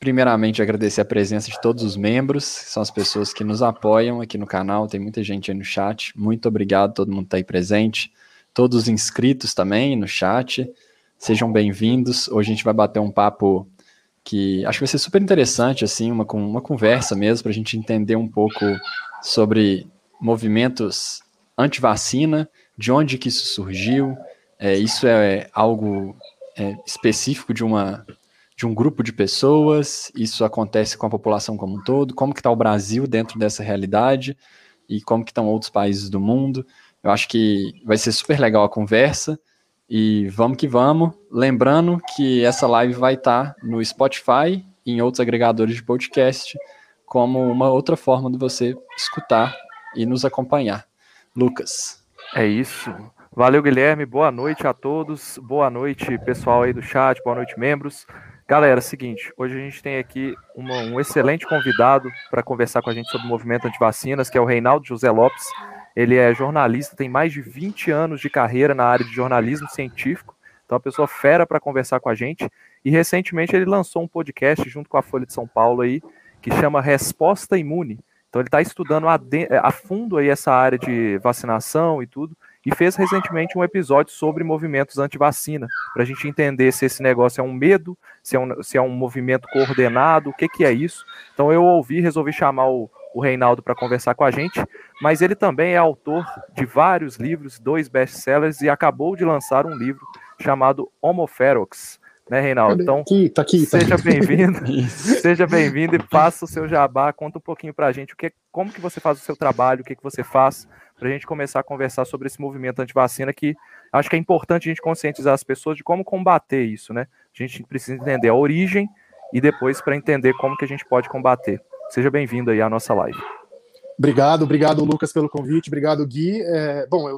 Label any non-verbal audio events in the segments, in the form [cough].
primeiramente agradecer a presença de todos os membros, são as pessoas que nos apoiam aqui no canal, tem muita gente aí no chat. Muito obrigado, todo mundo está aí presente. Todos os inscritos também no chat, sejam bem-vindos. Hoje a gente vai bater um papo que acho que vai ser super interessante, assim, uma, uma conversa mesmo, para a gente entender um pouco sobre movimentos anti-vacina, de onde que isso surgiu, é, isso é algo é, específico de uma de um grupo de pessoas, isso acontece com a população como um todo, como que está o Brasil dentro dessa realidade e como que estão outros países do mundo. Eu acho que vai ser super legal a conversa e vamos que vamos. Lembrando que essa live vai estar tá no Spotify e em outros agregadores de podcast como uma outra forma de você escutar e nos acompanhar. Lucas. É isso. Valeu, Guilherme. Boa noite a todos. Boa noite, pessoal aí do chat. Boa noite, membros. Galera, é seguinte, hoje a gente tem aqui uma, um excelente convidado para conversar com a gente sobre o movimento antivacinas, que é o Reinaldo José Lopes. Ele é jornalista, tem mais de 20 anos de carreira na área de jornalismo científico, então é uma pessoa fera para conversar com a gente. E recentemente ele lançou um podcast junto com a Folha de São Paulo aí, que chama Resposta Imune. Então ele está estudando a, a fundo aí essa área de vacinação e tudo e fez recentemente um episódio sobre movimentos anti-vacina, para a gente entender se esse negócio é um medo, se é um, se é um movimento coordenado, o que, que é isso. Então eu ouvi, resolvi chamar o, o Reinaldo para conversar com a gente, mas ele também é autor de vários livros, dois best-sellers, e acabou de lançar um livro chamado Homoferox, né, Reinaldo? Então, aqui, tá aqui, tá seja bem-vindo, [laughs] seja bem-vindo e faça o seu jabá, conta um pouquinho para a gente o que, como que você faz o seu trabalho, o que, que você faz, para a gente começar a conversar sobre esse movimento anti-vacina que acho que é importante a gente conscientizar as pessoas de como combater isso, né? A gente precisa entender a origem e depois para entender como que a gente pode combater. Seja bem-vindo aí à nossa live. Obrigado, obrigado Lucas pelo convite, obrigado Gui. É, bom, eu,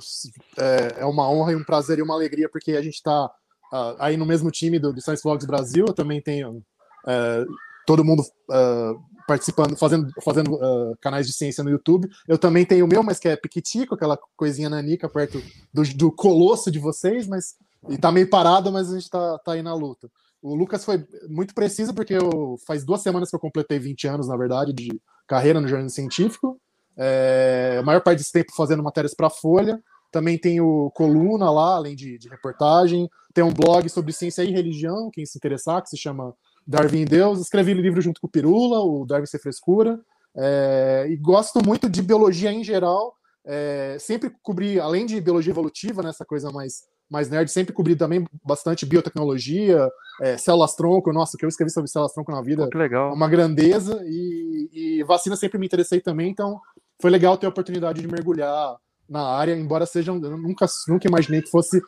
é, é, uma honra e um prazer e uma alegria porque a gente está uh, aí no mesmo time do, do Science Vlogs Brasil. Eu também tenho uh, todo mundo uh, participando, fazendo, fazendo uh, canais de ciência no YouTube. Eu também tenho o meu, mas que é piquitico, aquela coisinha nanica perto do, do colosso de vocês, mas e tá meio parado, mas a gente tá, tá aí na luta. O Lucas foi muito preciso, porque eu, faz duas semanas que eu completei 20 anos, na verdade, de carreira no jornalismo científico. É, a maior parte desse tempo fazendo matérias para Folha. Também tenho coluna lá, além de, de reportagem. Tem um blog sobre ciência e religião, quem se interessar, que se chama Darwin Deus. Escrevi livro junto com o Pirula, o Darwin Ser Frescura. É, e gosto muito de biologia em geral. É, sempre cobri, além de biologia evolutiva, né, coisa mais, mais nerd, sempre cobri também bastante biotecnologia, é, células-tronco. Nossa, o que eu escrevi sobre células-tronco na vida que legal. é uma grandeza. E, e vacina sempre me interessei também, então foi legal ter a oportunidade de mergulhar na área, embora seja. Eu nunca, nunca imaginei que fosse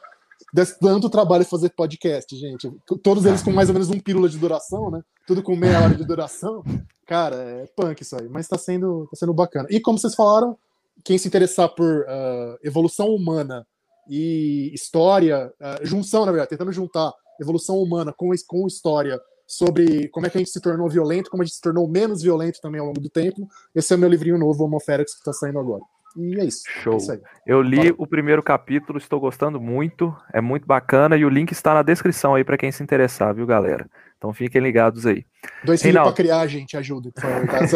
desse tanto trabalho fazer podcast, gente. Todos eles com mais ou menos um pílula de duração, né? Tudo com meia hora de duração. Cara, é punk isso aí, mas tá sendo, tá sendo bacana. E como vocês falaram, quem se interessar por uh, evolução humana e história, uh, junção, na verdade, tentando juntar evolução humana com, com história sobre como é que a gente se tornou violento, como a gente se tornou menos violento também ao longo do tempo. Esse é o meu livrinho novo, Homoférix, que está saindo agora. E é isso. Show. É isso eu li o primeiro capítulo, estou gostando muito, é muito bacana e o link está na descrição aí para quem se interessar, viu, galera? Então fiquem ligados aí. Dois filhos para criar, gente, ajuda. Tá?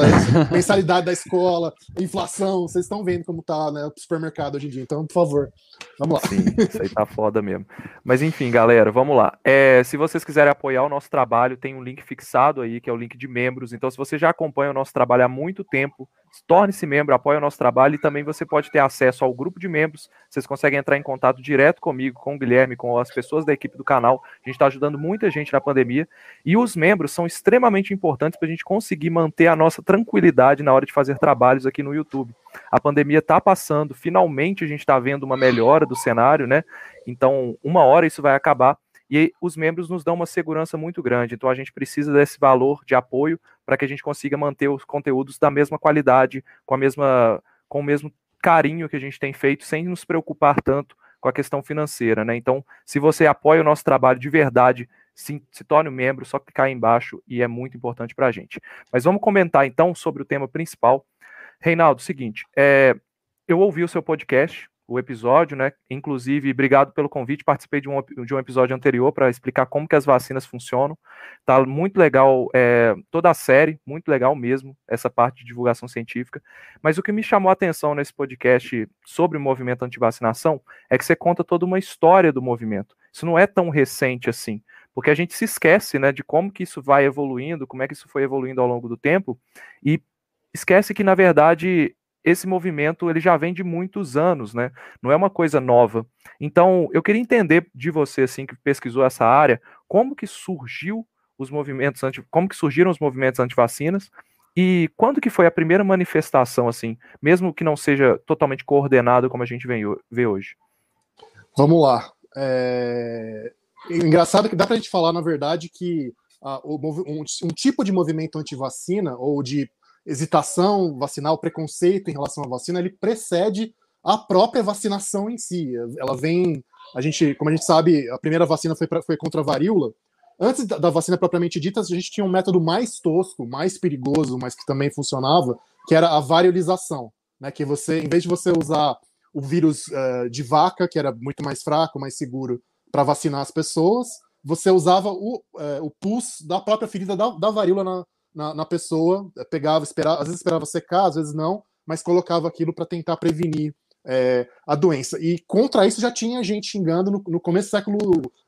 [laughs] mensalidade da escola, inflação, vocês estão vendo como tá né, o supermercado hoje em dia. Então, por favor, vamos lá. Sim, isso aí tá foda mesmo. Mas enfim, galera, vamos lá. É, se vocês quiserem apoiar o nosso trabalho, tem um link fixado aí, que é o link de membros. Então, se você já acompanha o nosso trabalho há muito tempo, torne-se membro, apoie o nosso trabalho e também você pode ter acesso ao grupo de membros. Vocês conseguem entrar em contato direto comigo, com o Guilherme, com as pessoas da equipe do canal. A gente está ajudando muita gente na pandemia. E os membros são extremamente importantes para a gente conseguir manter a nossa tranquilidade na hora de fazer trabalhos aqui no YouTube. A pandemia está passando, finalmente a gente está vendo uma melhora do cenário, né? Então, uma hora isso vai acabar e os membros nos dão uma segurança muito grande. Então a gente precisa desse valor de apoio para que a gente consiga manter os conteúdos da mesma qualidade, com a mesma com o mesmo carinho que a gente tem feito, sem nos preocupar tanto com a questão financeira, né? Então, se você apoia o nosso trabalho de verdade, se, se torne um membro, só clicar aí embaixo e é muito importante para a gente. Mas vamos comentar então sobre o tema principal. Reinaldo, seguinte, é, eu ouvi o seu podcast, o episódio, né? Inclusive, obrigado pelo convite. Participei de um, de um episódio anterior para explicar como que as vacinas funcionam. Tá muito legal é, toda a série, muito legal mesmo, essa parte de divulgação científica. Mas o que me chamou a atenção nesse podcast sobre o movimento anti-vacinação é que você conta toda uma história do movimento. Isso não é tão recente assim, porque a gente se esquece, né, de como que isso vai evoluindo, como é que isso foi evoluindo ao longo do tempo, e esquece que, na verdade, esse movimento ele já vem de muitos anos, né? Não é uma coisa nova. Então, eu queria entender de você, assim, que pesquisou essa área, como que surgiu os movimentos anti, como que surgiram os movimentos anti-vacinas e quando que foi a primeira manifestação, assim, mesmo que não seja totalmente coordenado como a gente vê hoje? Vamos lá. É... Engraçado que dá para a gente falar, na verdade, que uh, um, um, tipo de movimento anti-vacina ou de hesitação vacinal, preconceito em relação à vacina, ele precede a própria vacinação em si. Ela vem, a gente, como a gente sabe, a primeira vacina foi, pra, foi contra a varíola. Antes da, da, vacina propriamente dita, a gente tinha um método mais tosco, mais perigoso, mas que também funcionava, que era a variolização, né? Que você, em vez de você usar o vírus uh, de vaca, que era muito mais fraco, mais seguro para vacinar as pessoas, você usava o, uh, o pus da própria ferida da, da varíola na, na, na pessoa, eh, pegava, esperava, às vezes esperava secar, às vezes não, mas colocava aquilo para tentar prevenir é, a doença. E contra isso já tinha gente xingando no, no começo do século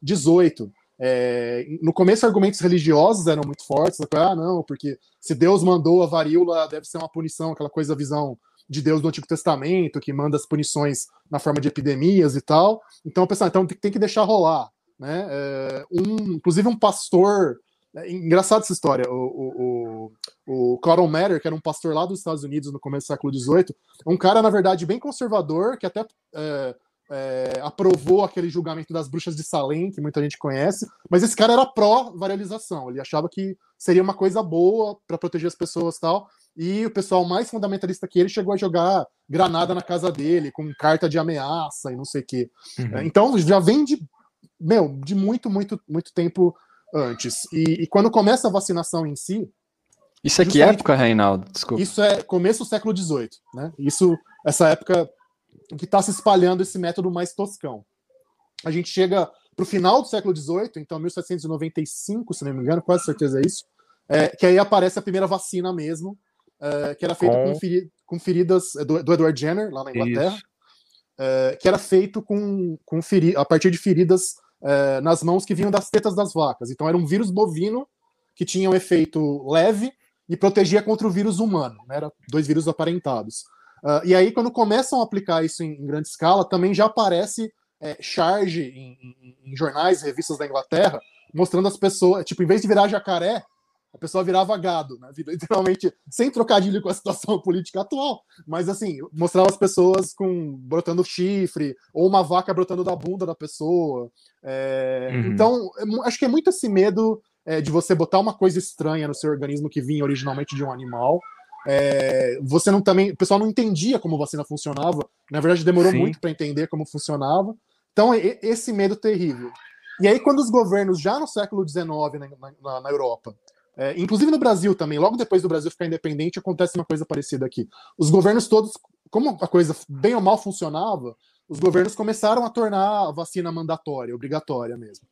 XVIII. É, no começo, argumentos religiosos eram muito fortes. Ah, não, porque se Deus mandou a varíola, deve ser uma punição, aquela coisa, a visão de Deus do Antigo Testamento, que manda as punições na forma de epidemias e tal. Então, pensar, então tem que deixar rolar. Né? É, um, inclusive, um pastor é engraçado essa história. O, o, o, o Cotton Mather, que era um pastor lá dos Estados Unidos no começo do século XVIII, um cara, na verdade, bem conservador, que até é, é, aprovou aquele julgamento das bruxas de Salem, que muita gente conhece, mas esse cara era pró-varialização. Ele achava que seria uma coisa boa para proteger as pessoas tal. E o pessoal mais fundamentalista que ele chegou a jogar granada na casa dele, com carta de ameaça e não sei o quê. Uhum. Então já vem de, meu, de muito, muito, muito tempo antes. E, e, quando começa a vacinação em si. Isso é que época, Reinaldo? Desculpa. Isso é começo do século XVIII, né? Isso, essa época que está se espalhando esse método mais toscão. A gente chega para o final do século XVIII, então 1795, se não me engano, quase certeza é isso, é, que aí aparece a primeira vacina mesmo, é, que era feita com, com, feri com feridas é, do, do, Edward Jenner, lá na Inglaterra, é, que era feito com, com a partir de feridas é, nas mãos que vinham das tetas das vacas. Então era um vírus bovino que tinha um efeito leve e protegia contra o vírus humano. Né? Era dois vírus aparentados. Uh, e aí, quando começam a aplicar isso em, em grande escala, também já aparece é, charge em, em, em, jornais, revistas da Inglaterra, mostrando as pessoas, tipo, em vez de virar jacaré, a pessoa virava gado, né? [laughs] Literalmente, sem trocadilho com a situação [laughs] política atual, mas assim, mostrava as pessoas com brotando chifre, ou uma vaca brotando da bunda da pessoa. É, uhum. Então, é acho que é muito esse medo é, de você botar uma coisa estranha no seu organismo que vinha originalmente de um animal. É, você não também. O pessoal não entendia como vacina funcionava. Na verdade, demorou Sim. muito para entender como funcionava. Então, esse medo terrível. E aí, quando os governos, já no século XIX, na, na, na Europa, é, inclusive no Brasil também, logo depois do Brasil ficar independente, acontece uma coisa parecida aqui. Os governos todos, como a coisa bem ou mal funcionava, os governos começaram a tornar a vacina mandatória, obrigatória mesmo.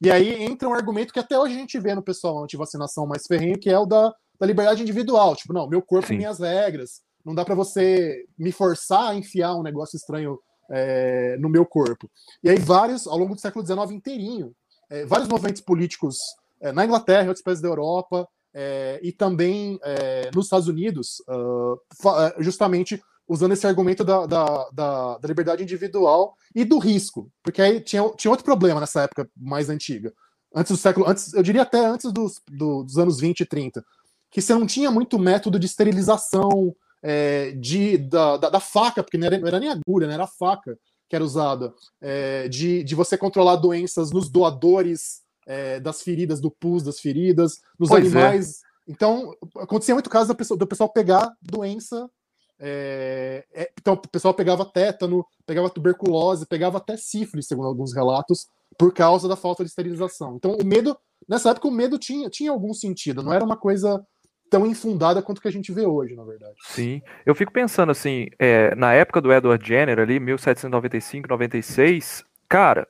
E aí entra um argumento que até hoje a gente vê no pessoal anti-vacinação mais ferrenho, que é o da, da liberdade individual. Tipo, não, meu corpo, Sim. minhas regras. Não dá para você me forçar a enfiar um negócio estranho é, no meu corpo. E aí vários, ao longo do século XIX inteirinho, é, vários movimentos políticos na Inglaterra, em outros países da Europa, é, e também é, nos Estados Unidos, uh, justamente usando esse argumento da, da, da, da, liberdade individual e do risco, porque aí tinha, tinha outro problema nessa época mais antiga, antes do século, antes, eu diria até antes dos, do, dos anos 20 e 30, que você não tinha muito método de esterilização é, de, da, da, da, faca, porque não era, não era nem agulha, não era a faca que era usada, é, de, de você controlar doenças nos doadores é, das feridas, do pus das feridas, nos pois é. animais. É. Então, acontecia muito caso do pessoal, do pessoal pegar doença. É, é, então, o pessoal pegava tétano, pegava tuberculose, pegava até sífilis, segundo alguns relatos, por causa da falta de esterilização. Então, o medo, nessa época, o medo tinha, tinha algum sentido, não era uma coisa tão infundada quanto que a gente vê hoje, na verdade. Sim, eu fico pensando assim, é, na época do Edward Jenner ali, 1795, 96, cara,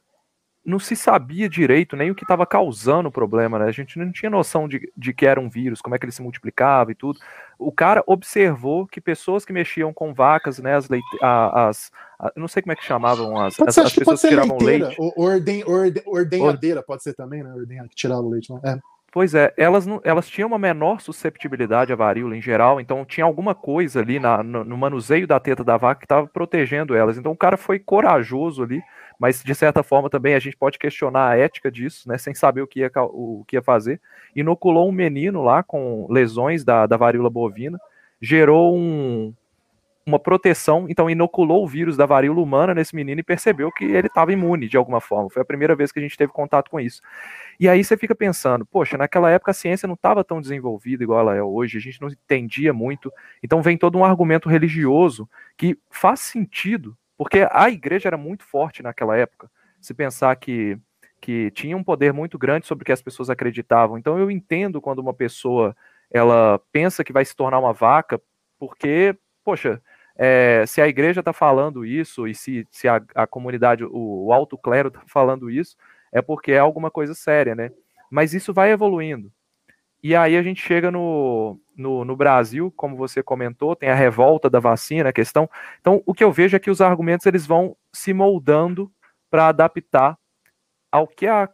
não se sabia direito nem o que estava causando o problema, né? A gente não tinha noção de, de que era um vírus, como é que ele se multiplicava e tudo. O cara observou que pessoas que mexiam com vacas, né, as, leite, as, não sei como é que chamavam as, as, as pessoas que, tiravam leiteira, leite. Orden, orden, ordenhadeira pode ser também, né? Ordenha, que tirava o leite. Não? É. Pois é, elas, elas tinham uma menor susceptibilidade à varíola em geral, então tinha alguma coisa ali na, no, no manuseio da teta da vaca que estava protegendo elas. Então o cara foi corajoso ali mas de certa forma também a gente pode questionar a ética disso, né, sem saber o que ia, o que ia fazer. Inoculou um menino lá com lesões da, da varíola bovina, gerou um, uma proteção, então inoculou o vírus da varíola humana nesse menino e percebeu que ele estava imune de alguma forma. Foi a primeira vez que a gente teve contato com isso. E aí você fica pensando, poxa, naquela época a ciência não estava tão desenvolvida igual ela é hoje, a gente não entendia muito. Então vem todo um argumento religioso que faz sentido porque a igreja era muito forte naquela época. Se pensar que, que tinha um poder muito grande sobre o que as pessoas acreditavam. Então eu entendo quando uma pessoa ela pensa que vai se tornar uma vaca, porque, poxa, é, se a igreja está falando isso e se, se a, a comunidade, o, o alto clero está falando isso, é porque é alguma coisa séria, né? Mas isso vai evoluindo. E aí a gente chega no, no, no, Brasil, como você comentou, tem a revolta da vacina, a questão. Então, o que eu vejo é que os argumentos eles vão se moldando para adaptar ao que a,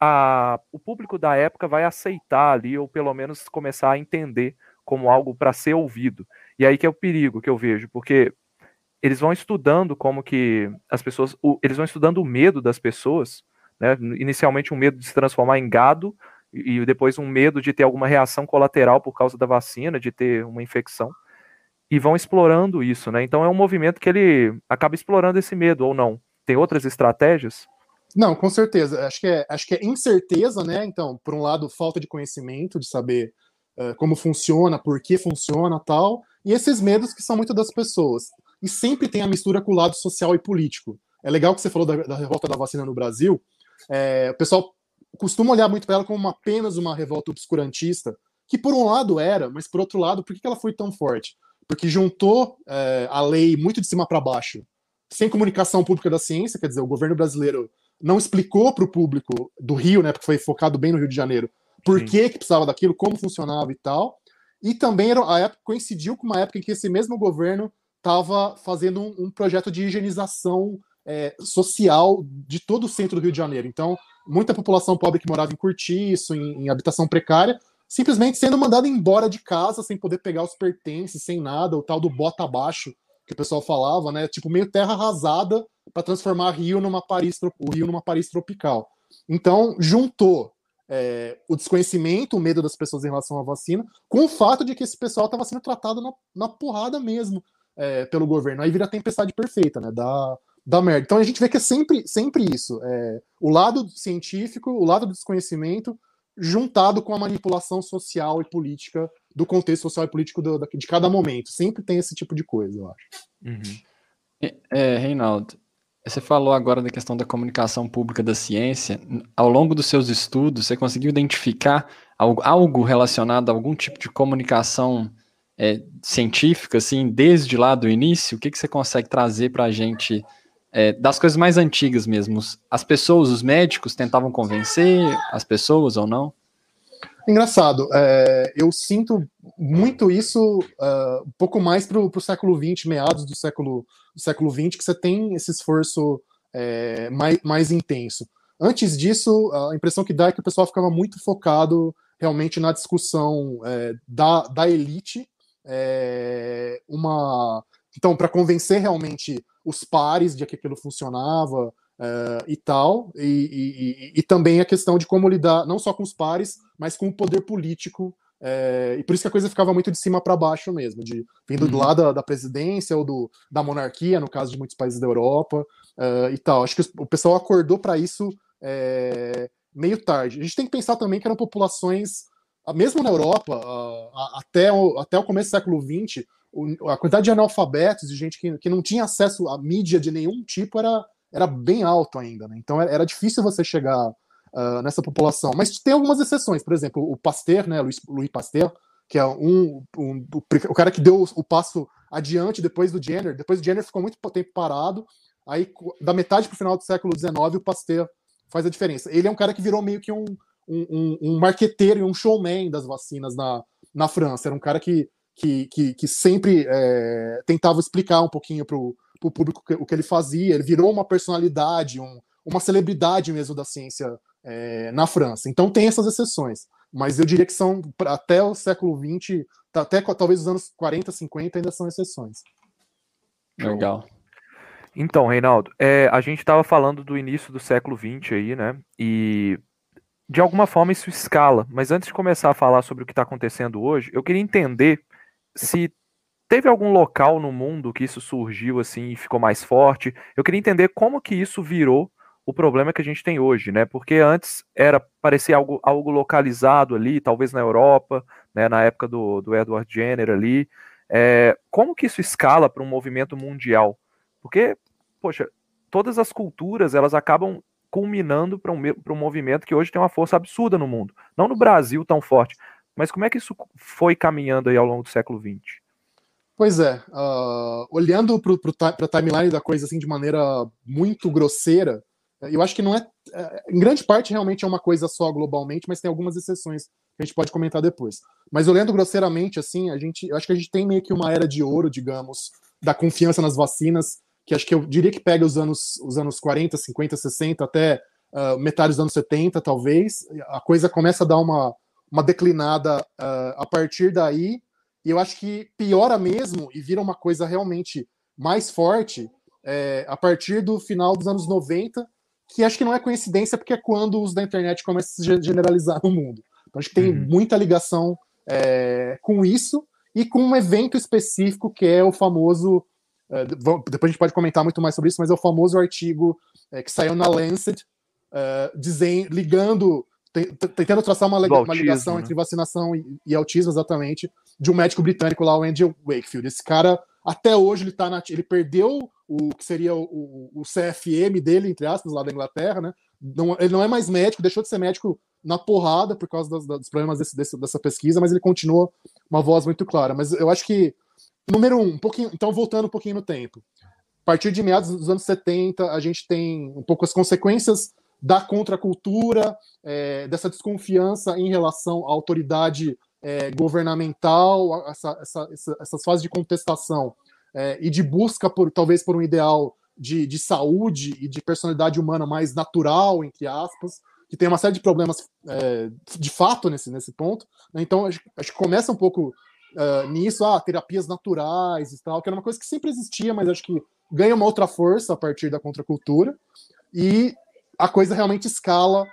a, o público da época vai aceitar ali, ou pelo menos começar a entender como algo para ser ouvido. E aí que é o perigo que eu vejo, porque eles vão estudando como que as pessoas, o, eles vão estudando o medo das pessoas, né? inicialmente um medo de se transformar em gado, e depois um medo de ter alguma reação colateral por causa da vacina, de ter uma infecção, e vão explorando isso, né? Então é um movimento que ele acaba explorando esse medo ou não. Tem outras estratégias? Não, com certeza. Acho que é, acho que é incerteza, né? Então, por um lado, falta de conhecimento, de saber como funciona, por que funciona, tal, e esses medos que são muito das pessoas. E sempre tem a mistura com o lado social e político. É legal que você falou da, da revolta da vacina no Brasil. É, o pessoal costumo olhar muito para ela como uma, apenas uma revolta obscurantista, que por um lado era, mas por outro lado, por que ela foi tão forte? Porque juntou é, a lei muito de cima para baixo, sem comunicação pública da ciência, quer dizer, o governo brasileiro não explicou para o público do Rio, né, porque foi focado bem no Rio de Janeiro, por que, que precisava daquilo, como funcionava e tal. E também era, a época coincidiu com uma época em que esse mesmo governo estava fazendo um, um, projeto de higienização é, social de todo o centro do Rio de Janeiro. Então, muita população pobre que morava em cortiço, em, em habitação precária, simplesmente sendo mandada embora de casa sem poder pegar os pertences, sem nada, o tal do bota abaixo que o pessoal falava, né? Tipo meio terra arrasada para transformar Rio numa Paris, o Rio numa Paris tropical. Então juntou é, o desconhecimento, o medo das pessoas em relação à vacina, com o fato de que esse pessoal estava sendo tratado na, na porrada mesmo é, pelo governo. Aí vira a tempestade perfeita, né? Da, da merda. Então a gente vê que é sempre, sempre isso. É, o lado científico, o lado do desconhecimento, juntado com a manipulação social e política do contexto social e político do, de cada momento. Sempre tem esse tipo de coisa, eu acho. Uhum. É, é, Reinaldo, você falou agora da questão da comunicação pública da ciência. Ao longo dos seus estudos, você conseguiu identificar algo, relacionado a algum tipo de comunicação é, científica, assim, desde lá do início? O que, que você consegue trazer para a gente é, das coisas mais antigas mesmo. As pessoas, os médicos tentavam convencer as pessoas ou não? Engraçado, é, eu sinto muito isso uh, um pouco mais para o século XX, meados do século, do século XX, que você tem esse esforço é, mais, mais intenso. Antes disso, a impressão que dá é que o pessoal ficava muito focado realmente na discussão é, da, da elite, é, uma então para convencer realmente os pares de que aquilo funcionava uh, e tal, e, e, e, também a questão de como lidar não só com os pares, mas com o poder político. Uh, e por isso que a coisa ficava muito de cima para baixo mesmo, de vindo uhum. do lado da, da, presidência ou do, da monarquia, no caso de muitos países da Europa uh, e tal. Acho que o pessoal acordou para isso meio tarde. A gente tem que pensar também que eram populações, mesmo na Europa, até, o, até o começo do século XX, a quantidade de analfabetos, de gente que, que não tinha acesso à mídia de nenhum tipo, era, era bem alto ainda. Né? Então era, difícil você chegar uh, nessa população. Mas tem algumas exceções, por exemplo, o Pasteur, né, Louis, Louis Pasteur, que é um, um, o cara que deu o passo adiante depois do Jenner. Depois do Jenner ficou muito tempo parado. Aí, da metade para o final do século XIX, o Pasteur faz a diferença. Ele é um cara que virou meio que um, um, um marqueteiro e um showman das vacinas na, na França. Era um cara que, que, que, que sempre é, tentava explicar um pouquinho para o público o que ele fazia. Ele virou uma personalidade, um, uma celebridade mesmo da ciência é, na França. Então tem essas exceções mas eu diria que são até o século XX, tá, até talvez os anos 40, 50 ainda são exceções. Legal. Então, Reinaldo, é, a gente estava falando do início do século XX aí, né? E de alguma forma isso escala. Mas antes de começar a falar sobre o que está acontecendo hoje, eu queria entender se teve algum local no mundo que isso surgiu assim e ficou mais forte. Eu queria entender como que isso virou o problema que a gente tem hoje, né? Porque antes era parecia algo, algo localizado ali, talvez na Europa, né? Na época do, do Edward Jenner ali. É, como que isso escala para um movimento mundial? Porque, poxa, todas as culturas elas acabam culminando para um, um movimento que hoje tem uma força absurda no mundo. Não no Brasil tão forte, mas como é que isso foi caminhando aí ao longo do século XX? Pois é, uh, olhando para a timeline da coisa assim de maneira muito grosseira, eu acho que não é, é. Em grande parte, realmente é uma coisa só globalmente, mas tem algumas exceções que a gente pode comentar depois. Mas olhando grosseiramente, assim, a gente, eu acho que a gente tem meio que uma era de ouro, digamos, da confiança nas vacinas, que acho que eu diria que pega os anos, os anos 40, 50, 60, até uh, metade dos anos 70, talvez. A coisa começa a dar uma, uma declinada uh, a partir daí, e eu acho que piora mesmo e vira uma coisa realmente mais forte é, a partir do final dos anos 90 que acho que não é coincidência, porque é quando os da internet começam a se generalizar no mundo. Então, acho que tem uhum. muita ligação é, com isso e com um evento específico que é o famoso. É, depois a gente pode comentar muito mais sobre isso, mas é o famoso artigo é, que saiu na Lancet, é, dizem, ligando, tentando traçar uma, autismo, uma ligação né? entre vacinação e, e, autismo, exatamente, de um médico britânico lá, o Andrew Wakefield. Esse cara, até hoje, ele, tá na, ele perdeu o que seria o, o, CFM dele, entre aspas, lá da Inglaterra, né? Não, ele não é mais médico, deixou de ser médico na porrada por causa das, dos problemas desse, desse, dessa pesquisa, mas ele continua uma voz muito clara. Mas eu acho que, número um, um pouquinho, então voltando um pouquinho no tempo. A partir de meados dos anos 70, a gente tem um pouco as consequências da contracultura, é, dessa desconfiança em relação à autoridade é, governamental, essa, essa, essa, essas fases de contestação é, e de busca por talvez por um ideal de, de saúde e de personalidade humana mais natural, entre aspas, que tem uma série de problemas é, de fato nesse, nesse ponto. Né? Então, acho, acho, que começa um pouco uh, nisso, ah, terapias naturais e tal, que era uma coisa que sempre existia, mas acho que ganha uma outra força a partir da contracultura. E a coisa realmente escala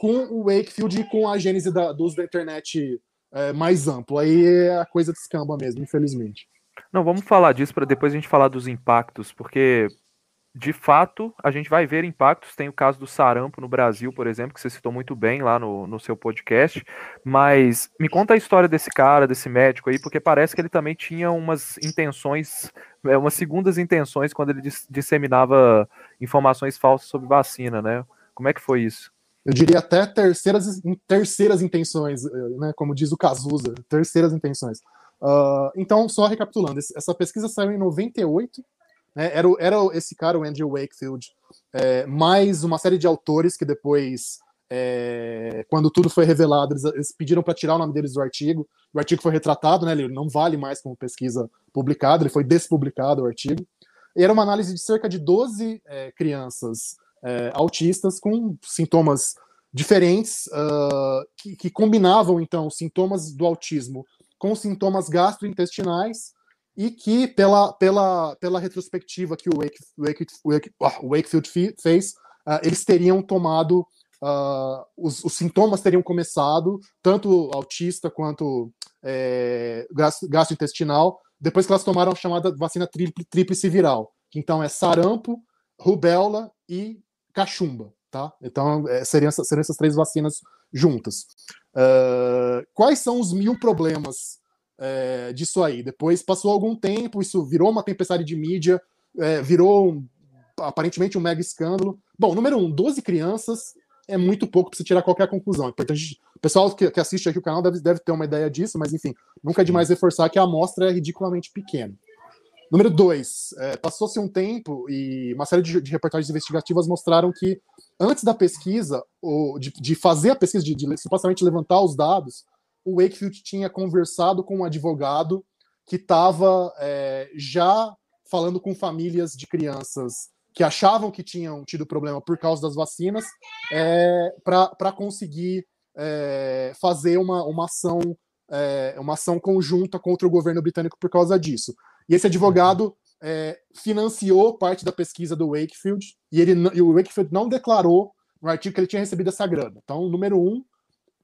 com o Wakefield e com a gênese da, da internet é, mais amplo. Aí a coisa descamba mesmo, infelizmente. Não, vamos falar disso para depois a gente falar dos impactos, porque de fato a gente vai ver impactos. Tem o caso do sarampo no Brasil, por exemplo, que você citou muito bem lá no, no seu podcast. Mas me conta a história desse cara, desse médico aí, porque parece que ele também tinha umas intenções, é, umas segundas intenções quando ele disseminava informações falsas sobre vacina, né? Como é que foi isso? eu diria até terceiras, terceiras intenções, eh, né, como diz o Cazuza, terceiras intenções. Uh, então, só recapitulando, essa pesquisa saiu em 98, né, era, era esse cara, o Andrew Wakefield, é, mais uma série de autores que depois, é, quando tudo foi revelado, eles, eles pediram para tirar o nome deles do artigo. O artigo foi retratado, né, ele não vale mais como pesquisa publicada, ele foi despublicado o artigo. E era uma análise de cerca de 12 é, crianças é, autistas com sintomas diferentes uh, que, que, combinavam então sintomas do autismo com sintomas gastrointestinais e que pela, pela, pela retrospectiva que o, Wake, Wake, Wake, oh, Wakefield fez, uh, eles teriam tomado uh, os, os, sintomas teriam começado tanto autista quanto é, gastrointestinal depois que elas tomaram a chamada vacina tríplice viral, que então é sarampo, rubéola e cachumba, tá? Então, é, seriam, seriam essas três vacinas juntas. Uh, quais são os mil problemas é, disso aí? Depois passou algum tempo, isso virou uma tempestade de mídia, é, virou um, aparentemente um mega escândalo. Bom, número um, 12 crianças é muito pouco para você tirar qualquer conclusão. É importante, o pessoal que, que, assiste aqui o canal deve, deve ter uma ideia disso, mas enfim, nunca é demais reforçar que a amostra é ridiculamente pequena. Número dois, é, passou-se um tempo e uma série de, de, reportagens investigativas mostraram que antes da pesquisa, ou de, de fazer a pesquisa, de, de supostamente levantar os dados, o Wakefield tinha conversado com um advogado que estava é, já falando com famílias de crianças que achavam que tinham tido problema por causa das vacinas, é, para conseguir é, fazer uma, uma ação é, uma ação conjunta contra o governo britânico por causa disso. E esse advogado é, financiou parte da pesquisa do Wakefield e, ele, e o Wakefield não declarou no artigo que ele tinha recebido essa grana. Então, número um,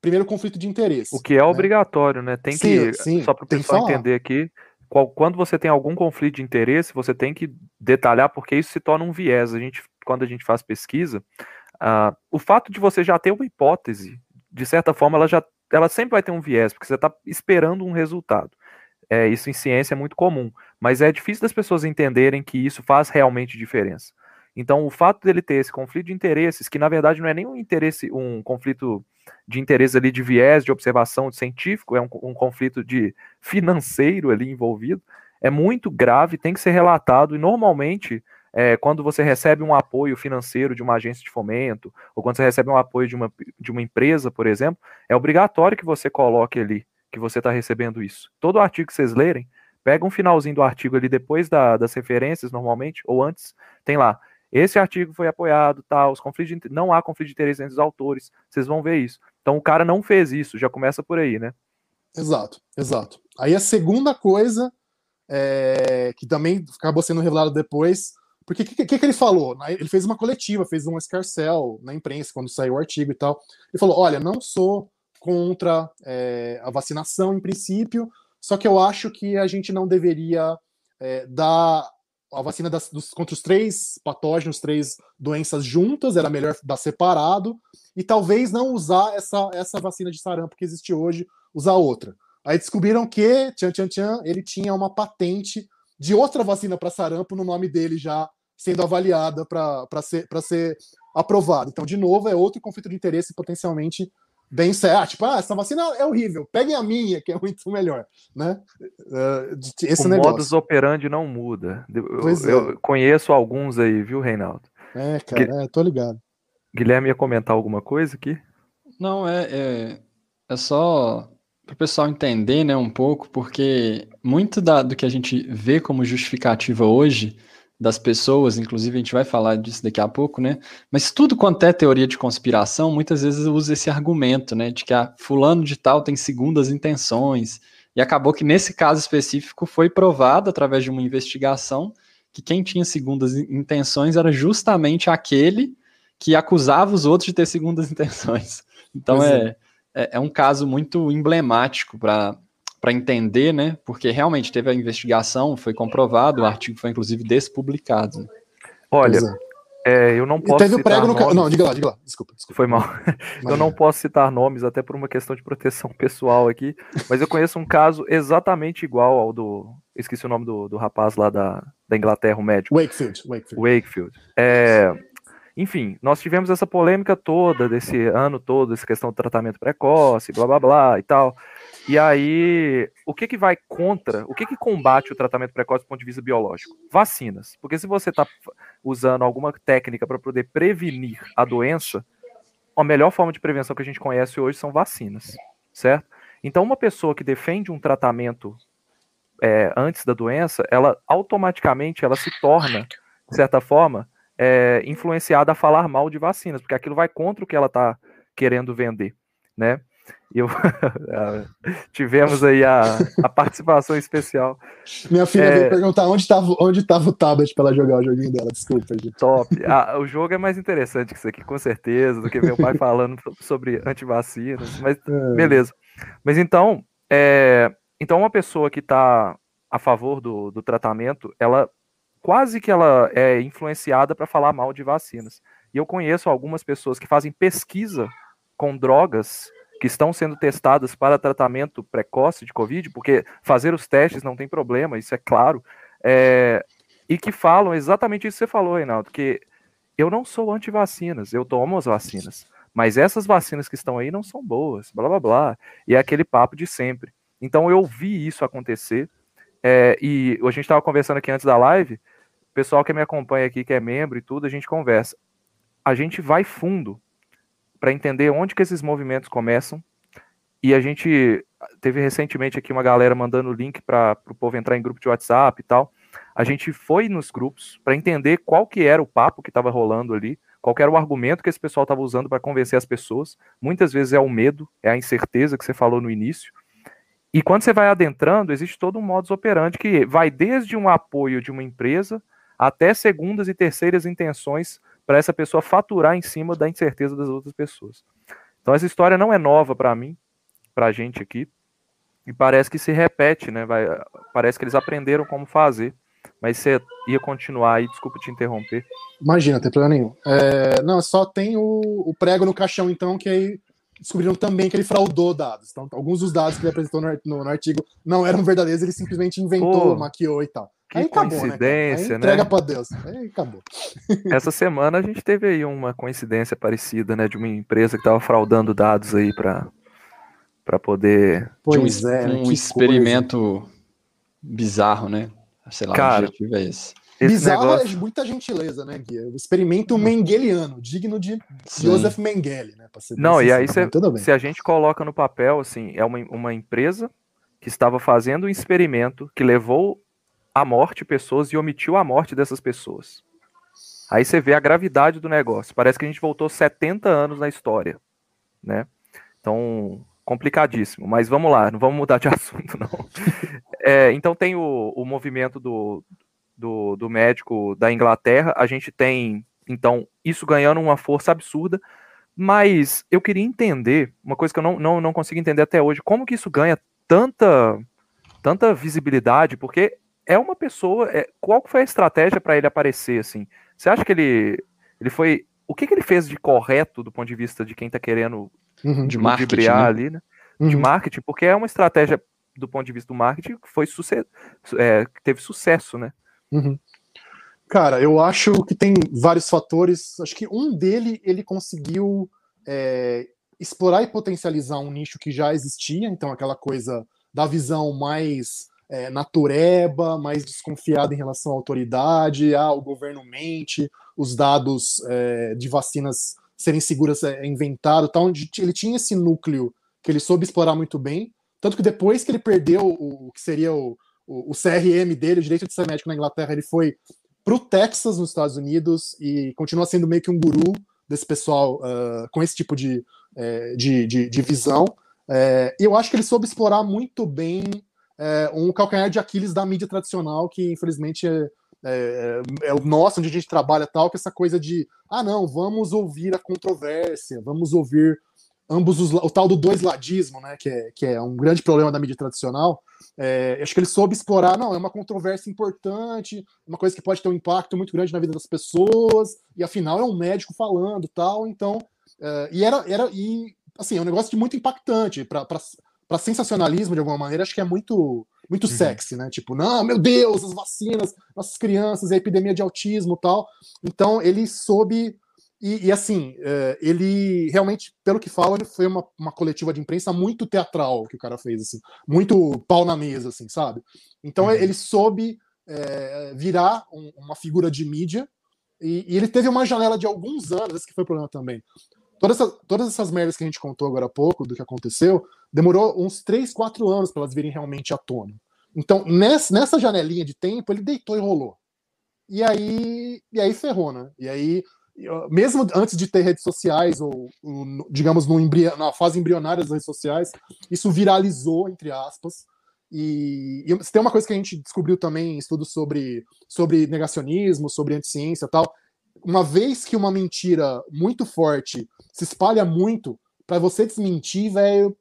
primeiro conflito de interesse. O que é né? obrigatório, né? Tem sim, que, sim, só para o pessoal entender aqui, qual, quando você tem algum conflito de interesse, você tem que detalhar porque isso se torna um viés. A gente, quando a gente faz pesquisa, uh, o fato de você já ter uma hipótese, de certa forma, ela já ela sempre vai ter um viés, porque você está esperando um resultado. É, isso em ciência é muito comum, mas é difícil das pessoas entenderem que isso faz realmente diferença. Então, o fato dele ter esse conflito de interesses, que na verdade não é nem um interesse, um conflito de interesse ali de viés, de observação de científico, é um, um conflito de financeiro ali envolvido, é muito grave, tem que ser relatado e normalmente é, quando você recebe um apoio financeiro de uma agência de fomento, ou quando você recebe um apoio de uma, de uma empresa, por exemplo, é obrigatório que você coloque ali que você está recebendo isso. Todo artigo que vocês lerem, pega um finalzinho do artigo ali depois da, das referências, normalmente, ou antes, tem lá. Esse artigo foi apoiado, tal, os conflitos de, não há conflito de interesse entre os autores, vocês vão ver isso. Então o cara não fez isso, já começa por aí, né? Exato, exato. Aí a segunda coisa, é, que também acabou sendo revelado depois, porque o que, que, que, ele falou? Ele fez uma coletiva, fez um escarcel na imprensa quando saiu o artigo e tal. Ele falou: olha, não sou contra é, a vacinação em princípio, só que eu acho que a gente não deveria é, dar a vacina das, dos, contra os três patógenos, três doenças juntas, era melhor dar separado, e talvez não usar essa, essa vacina de sarampo que existe hoje, usar outra. Aí descobriram que, tchan, tchan, tchan, ele tinha uma patente de outra vacina para sarampo no nome dele já sendo avaliada para ser, ser aprovada. Então, de novo, é outro conflito de interesse potencialmente bem sério. Ah, tipo, ah, essa vacina é horrível, peguem a minha, que é muito melhor, né? Uh, esse o negócio. modus operandi não muda. Eu, é. eu, conheço alguns aí, viu, Reinaldo? É, cara, Gu... é, tô ligado. Guilherme ia comentar alguma coisa aqui? Não, é, é, é só para o pessoal entender, né, um pouco, porque muito da, do que a gente vê como justificativa hoje das pessoas, inclusive a gente vai falar disso daqui a pouco, né? Mas tudo quanto é teoria de conspiração, muitas vezes usa esse argumento, né? De que a ah, fulano de tal tem segundas intenções. E acabou que nesse caso específico foi provado através de uma investigação que quem tinha segundas intenções era justamente aquele que acusava os outros de ter segundas [laughs] intenções. Então é, é, é, é um caso muito emblemático para para entender, né? Porque realmente teve a investigação, foi comprovado, o artigo foi inclusive despublicado. Né? Olha, é. é, eu não posso. E teve o prego no. Nomes. Não, diga lá, diga lá. Desculpa, desculpa. Foi mal. eu não posso citar nomes, até por uma questão de proteção [laughs] pessoal aqui, mas eu conheço um caso exatamente igual ao do. Esqueci o nome do, do rapaz lá da, da Inglaterra, o médico. Wakefield. Wakefield. Wakefield. É, enfim, nós tivemos essa polêmica toda desse ano todo, essa questão do tratamento precoce, blá blá blá e tal. E aí, o que que vai contra, o que que combate o tratamento precoce do ponto de vista biológico? Vacinas. Porque se você está usando alguma técnica para poder prevenir a doença, a melhor forma de prevenção que a gente conhece hoje são vacinas, certo? Então, uma pessoa que defende um tratamento é, antes da doença, ela automaticamente ela se torna, de certa forma, é, influenciada a falar mal de vacinas, porque aquilo vai contra o que ela está querendo vender, né? Eu [laughs] tivemos aí a, a, participação especial. Minha filha é... veio perguntar onde estava onde tava o tablet para ela jogar o joguinho dela. Desculpa, gente. Top. Ah, o jogo é mais interessante que isso aqui, com certeza, do que meu pai [laughs] falando sobre antivacinas. Mas é. beleza. Mas então, é, então uma pessoa que está a favor do, do tratamento, ela quase que ela é influenciada para falar mal de vacinas. E eu conheço algumas pessoas que fazem pesquisa com drogas que estão sendo testadas para tratamento precoce de Covid, porque fazer os testes não tem problema, isso é claro, é, e que falam exatamente isso que você falou, Reinaldo, que eu não sou anti-vacinas, eu tomo as vacinas, Mas essas vacinas que estão aí não são boas, blá blá blá. E é aquele papo de sempre. Então eu vi isso acontecer. É, e a gente estava conversando aqui antes da live. O pessoal que me acompanha aqui, que é membro e tudo, a gente conversa. A gente vai fundo para entender onde que esses movimentos começam. E a gente teve recentemente aqui uma galera mandando link para o povo entrar em grupo de WhatsApp e tal. A gente foi nos grupos para entender qual que era o papo que estava rolando ali, qual era o argumento que esse pessoal estava usando para convencer as pessoas. Muitas vezes é o medo, é a incerteza que você falou no início. E quando você vai adentrando, existe todo um modus operandi que vai desde um apoio de uma empresa até segundas e terceiras intenções para essa pessoa faturar em cima da incerteza das outras pessoas. Então essa história não é nova para mim, para a gente aqui, e parece que se repete, né? Vai, parece que eles aprenderam como fazer. Mas você ia continuar aí, desculpa te interromper. Imagina, não tem problema nenhum. É, não, só tem o, o, prego no caixão, então, que aí descobriram também que ele fraudou dados. Então, alguns dos dados que ele apresentou no, no, no artigo não eram verdadeiros, ele simplesmente inventou, Pô, maquiou e tal. Que aí acabou, né, coincidência, né? Aí entrega né? pra Deus. Aí acabou. [laughs] Essa semana a gente teve aí uma coincidência parecida, né? De uma empresa que estava fraudando dados aí para para poder. Pois um, é, um experimento coisa. bizarro, né? Sei lá, Cara, o objetivo é esse. esse bizarro negócio... é de muita gentileza, né, Gui? O experimento mengeliano, digno de Sim. Joseph Mengele, né? Não, e aí cê, se a gente coloca no papel, assim, é uma, uma empresa que estava fazendo um experimento que levou à morte pessoas e omitiu a morte dessas pessoas. Aí você vê a gravidade do negócio. Parece que a gente voltou 70 anos na história, né? Então, complicadíssimo. Mas vamos lá, não vamos mudar de [laughs] assunto, não. É, então tem o, o movimento do, do, do, médico da Inglaterra, a gente tem, então, isso ganhando uma força absurda, mas eu queria entender, uma coisa que eu não, não, não consigo entender até hoje, como que isso ganha tanta, tanta visibilidade, porque é uma pessoa, é, qual foi a estratégia para ele aparecer, assim? Você acha que ele, ele foi, o que, que ele fez de correto do ponto de vista de quem está querendo uhum, de marketing, né? ali, né? Uhum. De marketing, porque é uma estratégia do ponto de vista do marketing que foi sucesso, é, teve sucesso, né? Uhum. Cara, eu acho que tem vários fatores. Acho que um dele ele conseguiu é, explorar e potencializar um nicho que já existia, então aquela coisa da visão mais é, natureba, mais desconfiada em relação à autoridade, ah, o governo mente, os dados é, de vacinas serem seguras é, inventado, tal, onde ele tinha esse núcleo que ele soube explorar muito bem, tanto que depois que ele perdeu o, o que seria o, o, o, CRM dele, o direito de ser médico na Inglaterra, ele foi para o Texas, nos Estados Unidos, e continua sendo meio que um guru desse pessoal uh, com esse tipo de, é, de, de, de, visão. É, e eu acho que ele soube explorar muito bem é, um calcanhar de Aquiles da mídia tradicional, que infelizmente é, é, é, o nosso, onde a gente trabalha tal, que essa coisa de, ah, não, vamos ouvir a controvérsia, vamos ouvir ambos os, o tal do dois ladismo, né, que é, que é um grande problema da mídia tradicional. É, acho que ele soube explorar, não, é uma controvérsia importante, uma coisa que pode ter um impacto muito grande na vida das pessoas, e afinal é um médico falando tal, então, é, e era, era, e assim, é um negócio de muito impactante para para sensacionalismo de alguma maneira, acho que é muito muito uhum. sexy, né? Tipo, não, meu Deus, as vacinas, nossas crianças, a epidemia de autismo tal. Então, ele soube. E, e assim, é, ele realmente, pelo que fala, foi uma, uma coletiva de imprensa muito teatral que o cara fez, assim, muito pau na mesa, assim, sabe? Então, uhum. ele soube é, virar um, uma figura de mídia e, e, ele teve uma janela de alguns anos, esse que foi o problema também. Todas, essa, todas essas merdas que a gente contou agora há pouco, do que aconteceu, demorou uns 3, 4 anos para elas virem realmente à tona. Então, nessa, nessa janelinha de tempo, ele deitou e rolou. E aí, e aí ferrou, né? E aí, mesmo antes de ter redes sociais, ou, digamos, no embrio, na fase embrionária das redes sociais, isso viralizou, entre aspas. E, e tem uma coisa que a gente descobriu também em estudos sobre, sobre negacionismo, sobre anticiência e tal, uma vez que uma mentira muito forte se espalha muito, para você desmentir, velho,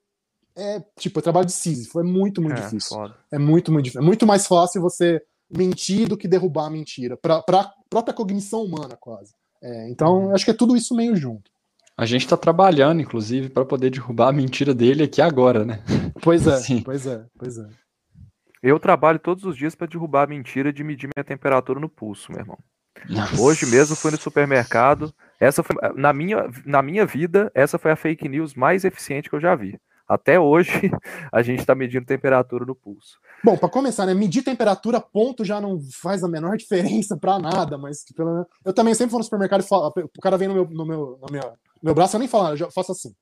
é tipo, é trabalho de Sísifo, é muito, muito é, difícil. Foda. É muito, muito difícil. É muito mais fácil você mentir do que derrubar a mentira, para a própria cognição humana, quase. É, então, uhum. acho que é tudo isso meio junto. A gente está trabalhando, inclusive, para poder derrubar a mentira dele aqui agora, né? Pois é, [laughs] Sim. pois é, pois é. Eu trabalho todos os dias para derrubar a mentira de medir minha temperatura no pulso, meu irmão. Nossa. Hoje mesmo fui no supermercado. Essa foi, na minha, na minha vida, essa foi a fake news mais eficiente que eu já vi. Até hoje, [laughs] a gente está medindo temperatura no pulso. Bom, para começar, né? Medir temperatura, ponto, já não faz a menor [laughs] diferença para nada, mas pelo eu também sempre vou no supermercado e falo, o cara vem no meu, no meu, no meu, no meu braço, eu nem falo, eu já faço assim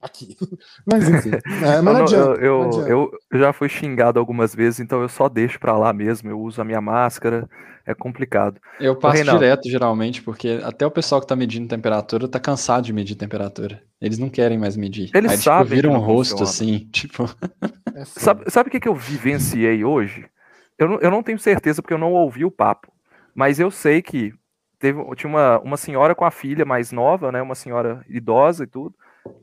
aqui. [laughs] Mas enfim. É, mas não, não adianta, eu, não adianta. Eu, eu, já fui xingado algumas vezes, então eu só deixo para lá mesmo. Eu uso a minha máscara, é complicado. Eu passo direto, geralmente, porque até o pessoal que tá medindo temperatura tá cansado de medir temperatura. Eles não querem mais medir. Eles Aí, tipo, sabem. Tipo, vira um rosto funciona. assim, [laughs] tipo. É sabe, sabe o que, que eu vivenciei hoje? Eu não, eu não tenho certeza porque eu não ouvi o papo, mas eu sei que teve, tinha uma, uma senhora com a filha mais nova, né? Uma senhora idosa e tudo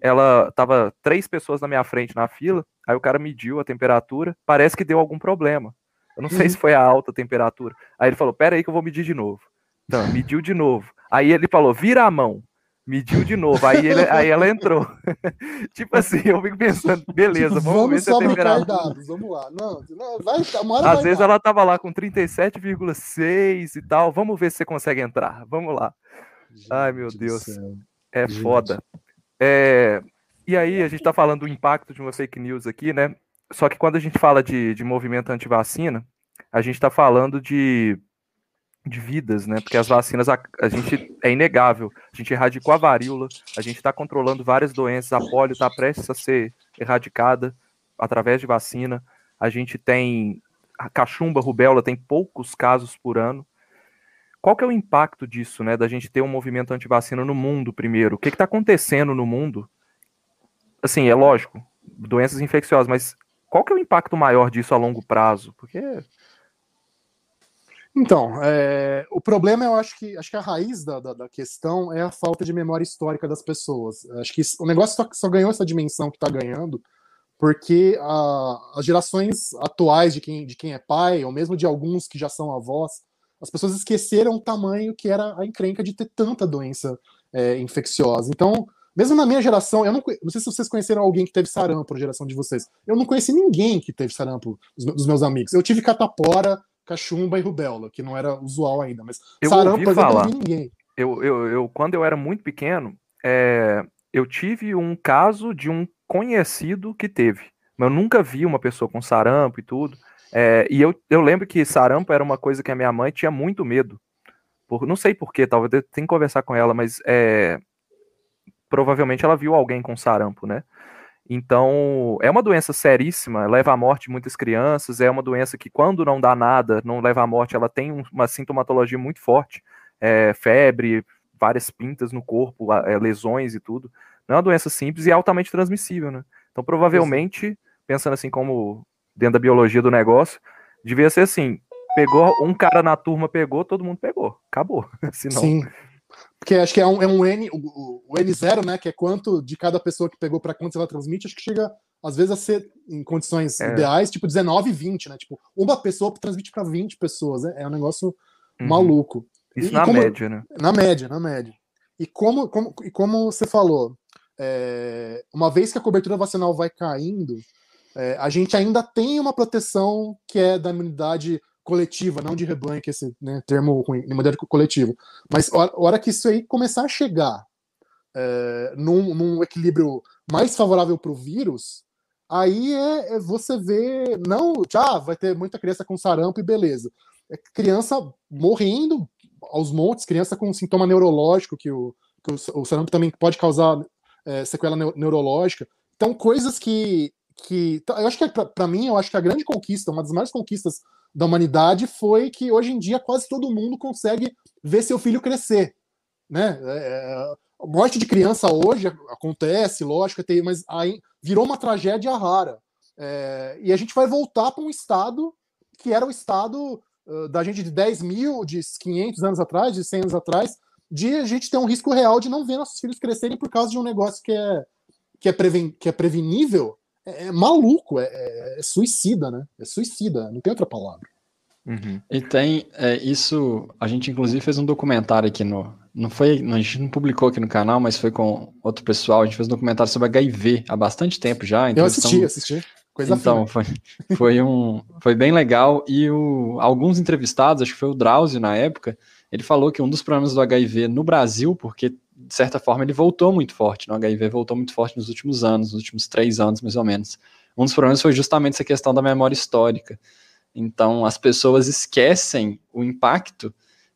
ela tava três pessoas na minha frente na fila, aí o cara mediu a temperatura, parece que deu algum problema. Eu não uhum. sei se foi a alta temperatura. Aí ele falou: "Pera aí que eu vou medir de novo". Então, mediu de novo. Aí ele falou: "Vira a mão". Mediu de novo. Aí, ele, aí ela entrou. [laughs] tipo assim, eu fico pensando, beleza, vamos, vamos ver se a temperatura. Dados, vamos lá. Não, não vai, Às vezes dar. ela tava lá com 37,6 e tal. Vamos ver se você consegue entrar. Vamos lá. Gente Ai, meu Deus. É Gente. foda. É, e aí, a gente está falando do impacto de uma fake news aqui, né? Só que quando a gente fala de, de movimento anti-vacina, a gente está falando de, de vidas, né? Porque as vacinas, a, a, gente é inegável. A gente erradicou a varíola, a gente está controlando várias doenças, a polio está prestes a ser erradicada através de vacina. A gente tem a cachumba, rubéola, tem poucos casos por ano. Qual que é o impacto disso, né, da gente ter um movimento anti-vacina no mundo primeiro? O que está acontecendo no mundo? Assim, é lógico, doenças infecciosas, mas qual que é o impacto maior disso a longo prazo? Porque então, é, o problema eu acho que acho que a raiz da, da, da, questão é a falta de memória histórica das pessoas. Acho que o negócio só, só ganhou essa dimensão que está ganhando porque a, as gerações atuais de quem, de quem é pai, ou mesmo de alguns que já são avós, as pessoas esqueceram o tamanho que era a encrenca de ter tanta doença é, infecciosa. Então, mesmo na minha geração, eu não, não sei se vocês conheceram alguém que teve sarampo, a geração de vocês. Eu não conheci ninguém que teve sarampo dos meus amigos. Eu tive catapora, cachumba e rubéola, que não era usual ainda, mas eu sarampo ouvi falar. não ninguém. Eu, eu, eu, quando eu era muito pequeno, é, eu tive um caso de um conhecido que teve. Mas eu nunca vi uma pessoa com sarampo e tudo. É, e eu, eu lembro que sarampo era uma coisa que a minha mãe tinha muito medo. Por, não sei porquê, talvez eu tenha que conversar com ela, mas é, provavelmente ela viu alguém com sarampo, né? Então, é uma doença seríssima, leva à morte muitas crianças, é uma doença que, quando não dá nada, não leva à morte, ela tem uma sintomatologia muito forte, é, febre, várias pintas no corpo, é, lesões e tudo. Não é uma doença simples e altamente transmissível, né? Então, provavelmente, pensando assim como dentro da biologia do negócio, devia ser assim: pegou, um cara na turma pegou, todo mundo pegou. Acabou. [laughs] Senão... Sim. Porque acho que é um, é um N, o, o N0, né? Que é quanto de cada pessoa que pegou para quantos ela transmite, acho que chega às vezes a ser em condições é. ideais, tipo 19 e 20, né? Tipo, uma pessoa transmite para 20 pessoas, né? É um negócio uhum. maluco. Isso e, na como, média, né? Na média, na média. E como, como, e como você falou, é, uma vez que a cobertura vacinal vai caindo, é, a gente ainda tem uma proteção que é da imunidade coletiva, não de rebanho, que é esse né, termo ruim, imunidade coletiva. Mas a hora que isso aí começar a chegar é, num, num, equilíbrio mais favorável para o vírus, aí é, é, você vê, não, já vai ter muita criança com sarampo e beleza. É criança morrendo aos montes, criança com sintoma neurológico, que o, que o, o sarampo também pode causar é, sequela neurológica. Então, coisas que que tá, eu acho que para mim eu acho que a grande conquista, uma das maiores conquistas da humanidade foi que hoje em dia quase todo mundo consegue ver seu filho crescer, né? É, é morte de criança hoje acontece, lógico, tem, mas aí virou uma tragédia rara. É, e a gente vai voltar para um estado que era o estado uh, da gente de 10 mil, de 500 anos atrás, de 100 anos atrás, de a gente ter um risco real de não ver nossos filhos crescerem por causa de um negócio que é, que é, preven, que é prevenível é, é maluco, é, é, é, suicida, né? É suicida, não tem outra palavra. Uhum. E tem é, isso. A gente inclusive fez um documentário aqui no. Não foi. A gente não publicou aqui no canal, mas foi com outro pessoal. A gente fez um documentário sobre HIV há bastante tempo já. Então Eu assisti, assisti. Coisa então, foi, foi, um, foi bem legal. E o, alguns entrevistados, acho que foi o Drauzio na época, ele falou que um dos problemas do HIV no Brasil, porque de certa forma ele voltou muito forte, no HIV voltou muito forte nos últimos anos, nos últimos três anos mais ou menos. Um dos problemas foi justamente essa questão da memória histórica. Então as pessoas esquecem o impacto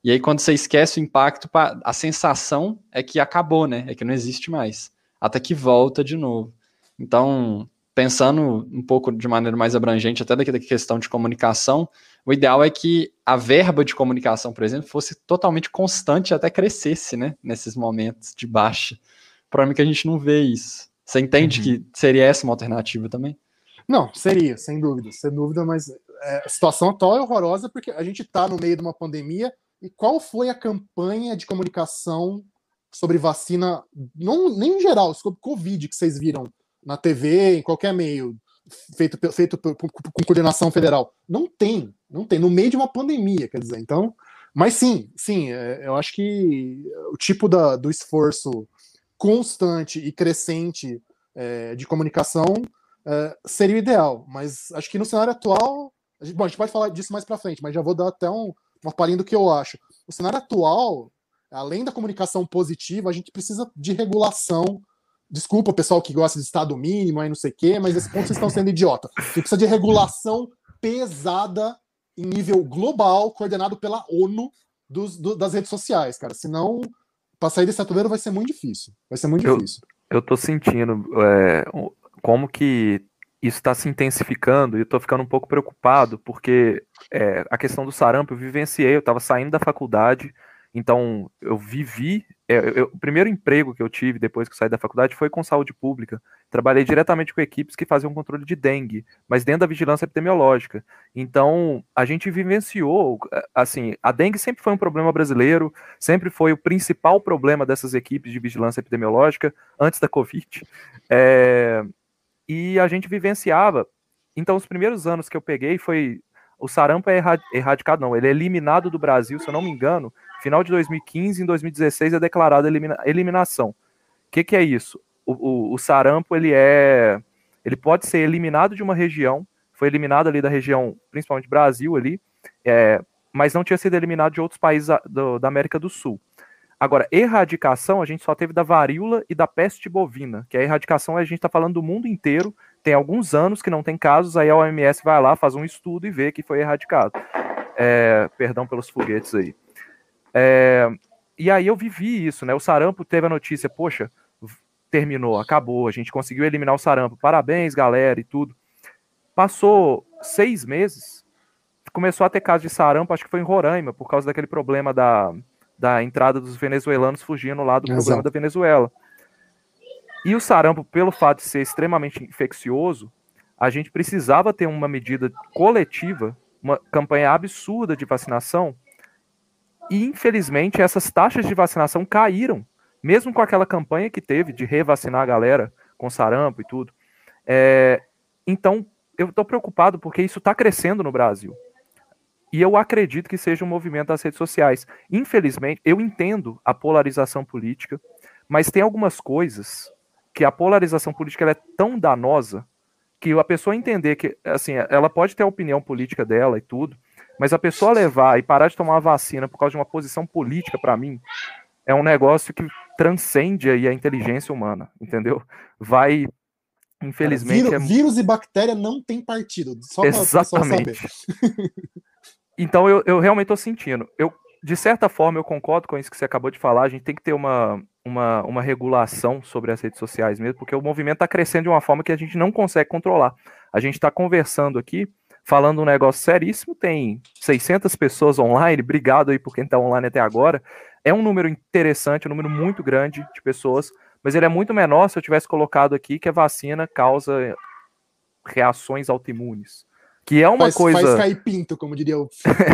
e aí, quando você esquece o impacto, a sensação é que acabou, né? É que não existe mais. Até que volta de novo. Então, pensando um pouco de maneira mais abrangente, até da questão de comunicação, o ideal é que a verba de comunicação, por exemplo, fosse totalmente constante até crescesse, né? Nesses momentos de baixa. O problema é que a gente não vê isso. Você entende uhum. que seria essa uma alternativa também? Não, seria, sem dúvida, sem dúvida, mas é, a situação atual é horrorosa porque a gente está no meio de uma pandemia e qual foi a campanha de comunicação sobre vacina, não, nem em geral, sobre Covid que vocês viram na TV, em qualquer meio, feito, feito com coordenação federal? Não tem, não tem, no meio de uma pandemia, quer dizer, então. Mas sim, sim, é, eu acho que o tipo da, do esforço constante e crescente é, de comunicação é, seria o ideal, mas acho que no cenário atual, a gente, bom, a gente pode falar disso mais para frente, mas já vou dar até um, uma palhinha do que eu acho. O cenário atual, além da comunicação positiva, a gente precisa de regulação. Desculpa, pessoal que gosta de Estado mínimo, aí não sei o quê, mas esse ponto vocês estão sendo idiota. A gente precisa de regulação pesada em nível global, coordenado pela ONU dos, do, das redes sociais, cara. Senão, para sair desse atoleiro vai ser muito difícil. Vai ser muito eu, difícil. Eu tô sentindo é, como que isso está se intensificando e eu estou ficando um pouco preocupado, porque é, a questão do sarampo eu vivenciei, eu estava saindo da faculdade, então eu vivi. É, eu, o primeiro emprego que eu tive depois que eu saí da faculdade foi com saúde pública. Trabalhei diretamente com equipes que faziam controle de dengue, mas dentro da vigilância epidemiológica. Então a gente vivenciou, assim, a dengue sempre foi um problema brasileiro, sempre foi o principal problema dessas equipes de vigilância epidemiológica antes da Covid. É, e a gente vivenciava. Então, os primeiros anos que eu peguei foi. O sarampo é erradicado, não, ele é eliminado do Brasil, se eu não me engano, final de 2015, em 2016 é declarada elimina, eliminação. O que, que é isso? O, o, o sarampo, ele é. Ele pode ser eliminado de uma região, foi eliminado ali da região, principalmente Brasil ali, é, mas não tinha sido eliminado de outros países do, da América do Sul. Agora, erradicação a gente só teve da varíola e da peste bovina, que a erradicação a gente está falando do mundo inteiro, tem alguns anos que não tem casos, aí a OMS vai lá, faz um estudo e vê que foi erradicado. É, perdão pelos foguetes aí. É, e aí eu vivi isso, né? O sarampo teve a notícia, poxa, terminou, acabou, a gente conseguiu eliminar o sarampo, parabéns, galera, e tudo. Passou seis meses, começou a ter casos de sarampo, acho que foi em Roraima, por causa daquele problema da da entrada dos venezuelanos fugindo lá do Exato. problema da Venezuela. E o sarampo, pelo fato de ser extremamente infeccioso, a gente precisava ter uma medida coletiva, uma campanha absurda de vacinação. E infelizmente essas taxas de vacinação caíram, mesmo com aquela campanha que teve de revacinar a galera com sarampo e tudo. É, então eu estou preocupado porque isso está crescendo no Brasil. E eu acredito que seja um movimento das redes sociais. Infelizmente, eu entendo a polarização política, mas tem algumas coisas que a polarização política é tão danosa que a pessoa entender que, assim, ela pode ter a opinião política dela e tudo, mas a pessoa levar e parar de tomar uma vacina por causa de uma posição política, para mim, é um negócio que transcende aí a inteligência humana, entendeu? Vai Infelizmente. Cara, vírus, é... vírus, e bactéria não tem partido. Só Exatamente. [laughs] Então eu, eu realmente estou sentindo. Eu, de certa forma, eu concordo com isso que você acabou de falar. A gente tem que ter uma, uma, uma regulação sobre as redes sociais mesmo, porque o movimento está crescendo de uma forma que a gente não consegue controlar. A gente está conversando aqui, falando um negócio seríssimo, tem 600 pessoas online, obrigado aí por quem está online até agora. É um número interessante, um número muito grande de pessoas, mas ele é muito menor se eu tivesse colocado aqui que a vacina causa reações autoimunes. Que é uma faz, coisa. Faz cair pinto, como diria o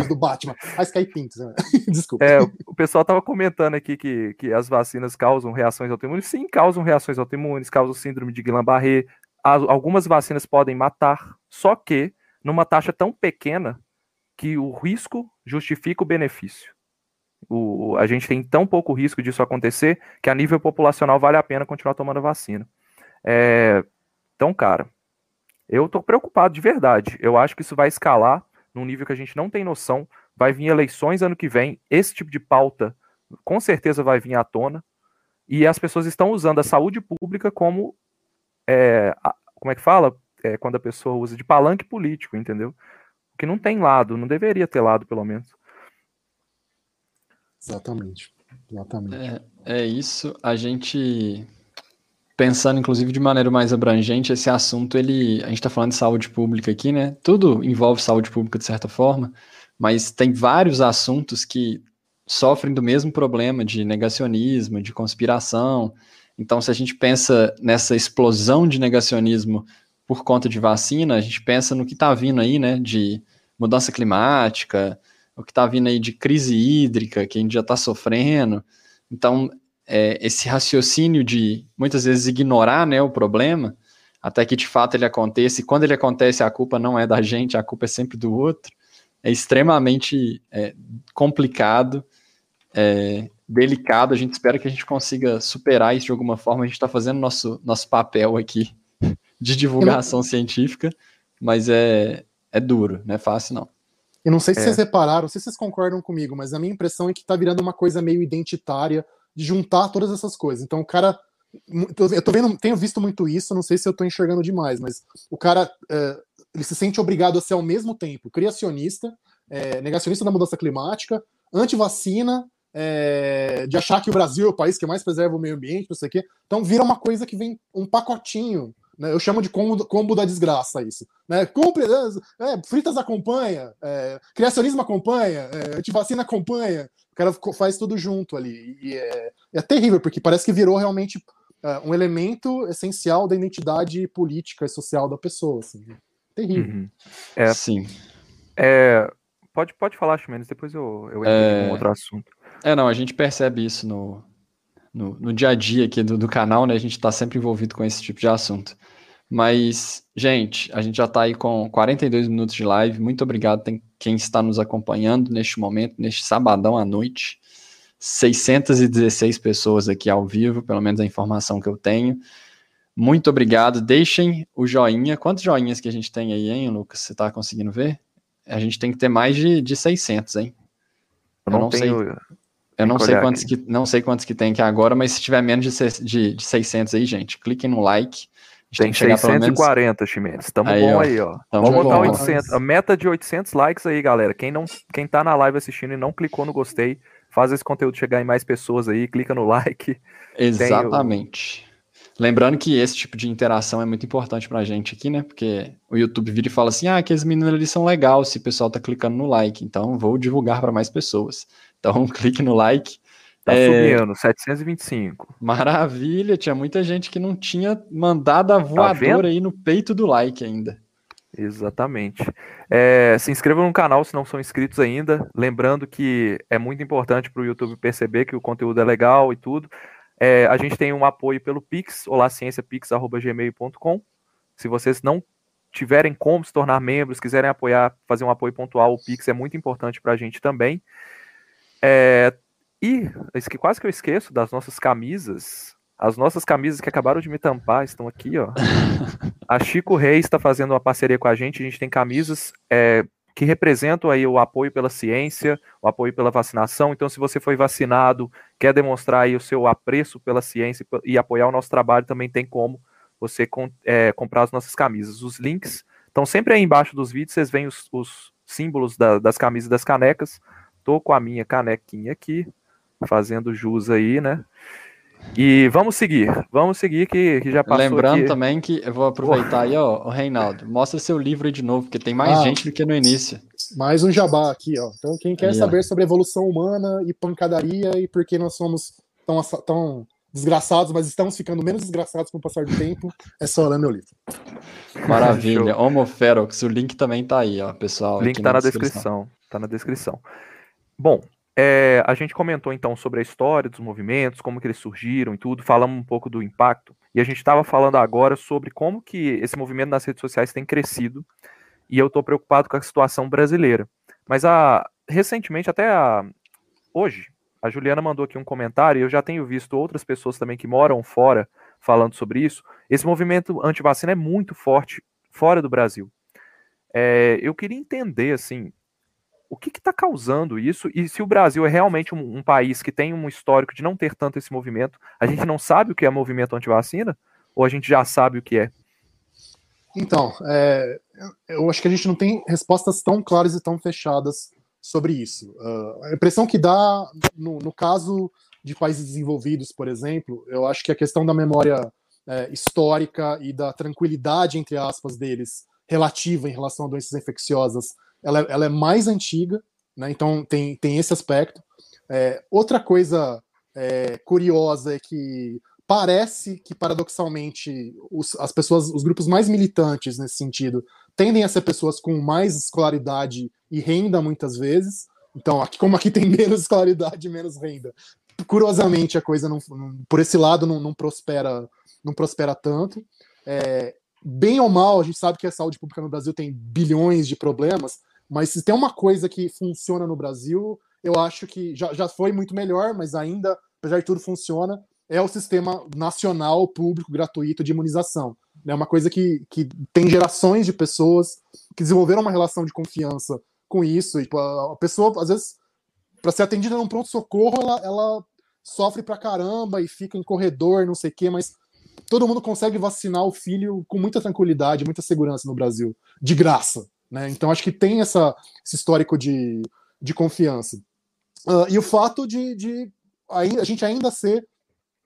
do Batman. Faz cair pinto. Né? [laughs] Desculpa. É, o pessoal tava comentando aqui que, que as vacinas causam reações autoimunes. Sim, causam reações autoimunes, causam síndrome de Guillain-Barré. Algumas vacinas podem matar, só que numa taxa tão pequena que o risco justifica o benefício. O, a gente tem tão pouco risco disso acontecer que a nível populacional vale a pena continuar tomando vacina. É, então, cara, eu estou preocupado de verdade. Eu acho que isso vai escalar num nível que a gente não tem noção. vai vir eleições ano que vem, esse tipo de pauta com certeza vai vir à tona, e as pessoas estão usando a saúde pública como, é, como é que fala? É, quando a pessoa usa de palanque político, entendeu? Que não tem lado, não deveria ter lado, pelo menos. Exatamente. Exatamente. É, é isso. A gente pensando inclusive de maneira mais abrangente, esse assunto, ele, a gente está falando de saúde pública aqui, né? Tudo envolve saúde pública de certa forma, mas tem vários assuntos que sofrem do mesmo problema de negacionismo, de conspiração. Então, se a gente pensa nessa explosão de negacionismo por conta de vacina, a gente pensa no que está vindo aí, né? De mudança climática, o que está vindo aí de crise hídrica, que a gente já está sofrendo. Então, é, esse raciocínio de muitas vezes ignorar né, o problema, até que de fato ele aconteça, e quando ele acontece, a culpa não é da gente, a culpa é sempre do outro, é extremamente é, complicado, é, delicado. A gente espera que a gente consiga superar isso de alguma forma. A gente está fazendo nosso, nosso papel aqui de divulgação científica, mas é, é duro, não é fácil não. Eu não sei se é. vocês repararam, não sei se vocês concordam comigo, mas a minha impressão é que está virando uma coisa meio identitária de juntar todas essas coisas. Então o cara. Eu tô vendo, tenho visto muito isso, não sei se eu tô enxergando demais, mas o cara é, ele se sente obrigado a ser ao mesmo tempo criacionista, é, negacionista da mudança climática, anti-vacina, é, de achar que o Brasil é o país que mais preserva o meio ambiente, não sei o quê. Então vira uma coisa que vem um pacotinho. Né? Eu chamo de combo, combo da desgraça isso. Né? Cumpre, é, fritas acompanha, é, criacionismo acompanha, é, antivacina acompanha. O cara faz tudo junto ali. E é, é terrível, porque parece que virou realmente uh, um elemento essencial da identidade política e social da pessoa. Assim. Terrível. Uhum. É, Sim. É, pode, pode falar, Ximenes, depois eu, eu entro é... em um outro assunto. É, não, a gente percebe isso no, no, no dia a dia aqui do, do canal, né? A gente está sempre envolvido com esse tipo de assunto. Mas, gente, a gente já está aí com 42 minutos de live. Muito obrigado tem quem está nos acompanhando neste momento, neste sabadão à noite. 616 pessoas aqui ao vivo, pelo menos a informação que eu tenho. Muito obrigado. Deixem o joinha. Quantos joinhas que a gente tem aí, hein, Lucas? Você está conseguindo ver? A gente tem que ter mais de, de 600, hein? Eu não, eu não tenho... sei. Eu não sei, quantos que, não sei quantos que tem aqui agora, mas se tiver menos de, de, de 600 aí, gente, cliquem no like tem, tem 640, menos... Ximenes. Tamo aí, bom ó. aí, ó. Tamo Vamos botar 800. A meta de 800 likes aí, galera. Quem, não, quem tá na live assistindo e não clicou no gostei, faz esse conteúdo chegar em mais pessoas aí, clica no like. Exatamente. Lembrando que esse tipo de interação é muito importante pra gente aqui, né? Porque o YouTube vira e fala assim: ah, aqueles meninos ali são legais se o pessoal tá clicando no like. Então vou divulgar para mais pessoas. Então [laughs] clique no like Tá é... subindo, 725. Maravilha, tinha muita gente que não tinha mandado a tá voadora tá aí no peito do like ainda. Exatamente. É, se inscrevam no canal se não são inscritos ainda. Lembrando que é muito importante para o YouTube perceber que o conteúdo é legal e tudo. É, a gente tem um apoio pelo Pix, olacienciapix.gmail.com. Se vocês não tiverem como se tornar membros, quiserem apoiar, fazer um apoio pontual, o Pix é muito importante para a gente também. É, e, que quase que eu esqueço das nossas camisas. As nossas camisas que acabaram de me tampar estão aqui, ó. [laughs] A Chico Reis está fazendo uma parceria com a gente. A gente tem camisas é, que representam aí o apoio pela ciência, o apoio pela vacinação. Então, se você foi vacinado, quer demonstrar aí o seu apreço pela ciência e apoiar o nosso trabalho, também tem como você é, comprar as nossas camisas. Os links estão sempre aí embaixo dos vídeos. Vocês veem os, os símbolos da, das camisas e das canecas. Tô com a minha canequinha aqui fazendo jus aí, né? E vamos seguir, vamos seguir que, que já passou Lembrando aqui. também que eu vou aproveitar aí, ó, o Reinaldo, mostra seu livro aí de novo, porque tem mais ah, gente do que no início. Mais um jabá aqui, ó. Então, quem quer aí, saber ó. sobre evolução humana e pancadaria e por que nós somos tão, tão desgraçados, mas estamos ficando menos desgraçados com o passar do tempo, é só ler meu livro. Maravilha. Homo Ferox, o link também tá aí, ó, pessoal. O link tá na, na descrição. descrição. Tá na descrição. Bom, é, a gente comentou então sobre a história dos movimentos, como que eles surgiram e tudo, falamos um pouco do impacto, e a gente estava falando agora sobre como que esse movimento nas redes sociais tem crescido, e eu estou preocupado com a situação brasileira. Mas a, recentemente, até a, hoje, a Juliana mandou aqui um comentário, e eu já tenho visto outras pessoas também que moram fora falando sobre isso. Esse movimento anti-vacina é muito forte fora do Brasil. É, eu queria entender, assim, o que está causando isso? E se o Brasil é realmente um, um, país que tem um histórico de não ter tanto esse movimento, a gente não sabe o que é movimento anti-vacina? Ou a gente já sabe o que é? Então, é, eu acho que a gente não tem respostas tão claras e tão fechadas sobre isso. Uh, a impressão que dá, no, no, caso de países desenvolvidos, por exemplo, eu acho que a questão da memória é, histórica e da tranquilidade, entre aspas, deles, relativa em relação a doenças infecciosas, ela, é, ela é mais antiga, né? então tem, tem esse aspecto. É, outra coisa é, curiosa é que parece que paradoxalmente os, as pessoas, os grupos mais militantes nesse sentido, tendem a ser pessoas com mais escolaridade e renda muitas vezes. Então, aqui, como aqui tem menos escolaridade e menos renda, curiosamente a coisa não, não por esse lado não, não, prospera, não prospera tanto. É, bem ou mal, a gente sabe que a saúde pública no Brasil tem bilhões de problemas, mas se tem uma coisa que funciona no Brasil, eu acho que já, já foi muito melhor, mas ainda, apesar de tudo, funciona é o sistema nacional público gratuito de imunização. É uma coisa que, que tem gerações de pessoas que desenvolveram uma relação de confiança com isso. E, tipo, a pessoa, às vezes, para ser atendida num pronto-socorro, ela, ela sofre pra caramba e fica em corredor, não sei o quê, mas todo mundo consegue vacinar o filho com muita tranquilidade, muita segurança no Brasil, de graça. Né? Então, acho que tem essa, esse histórico de, de confiança. Uh, e o fato de, de a gente ainda ser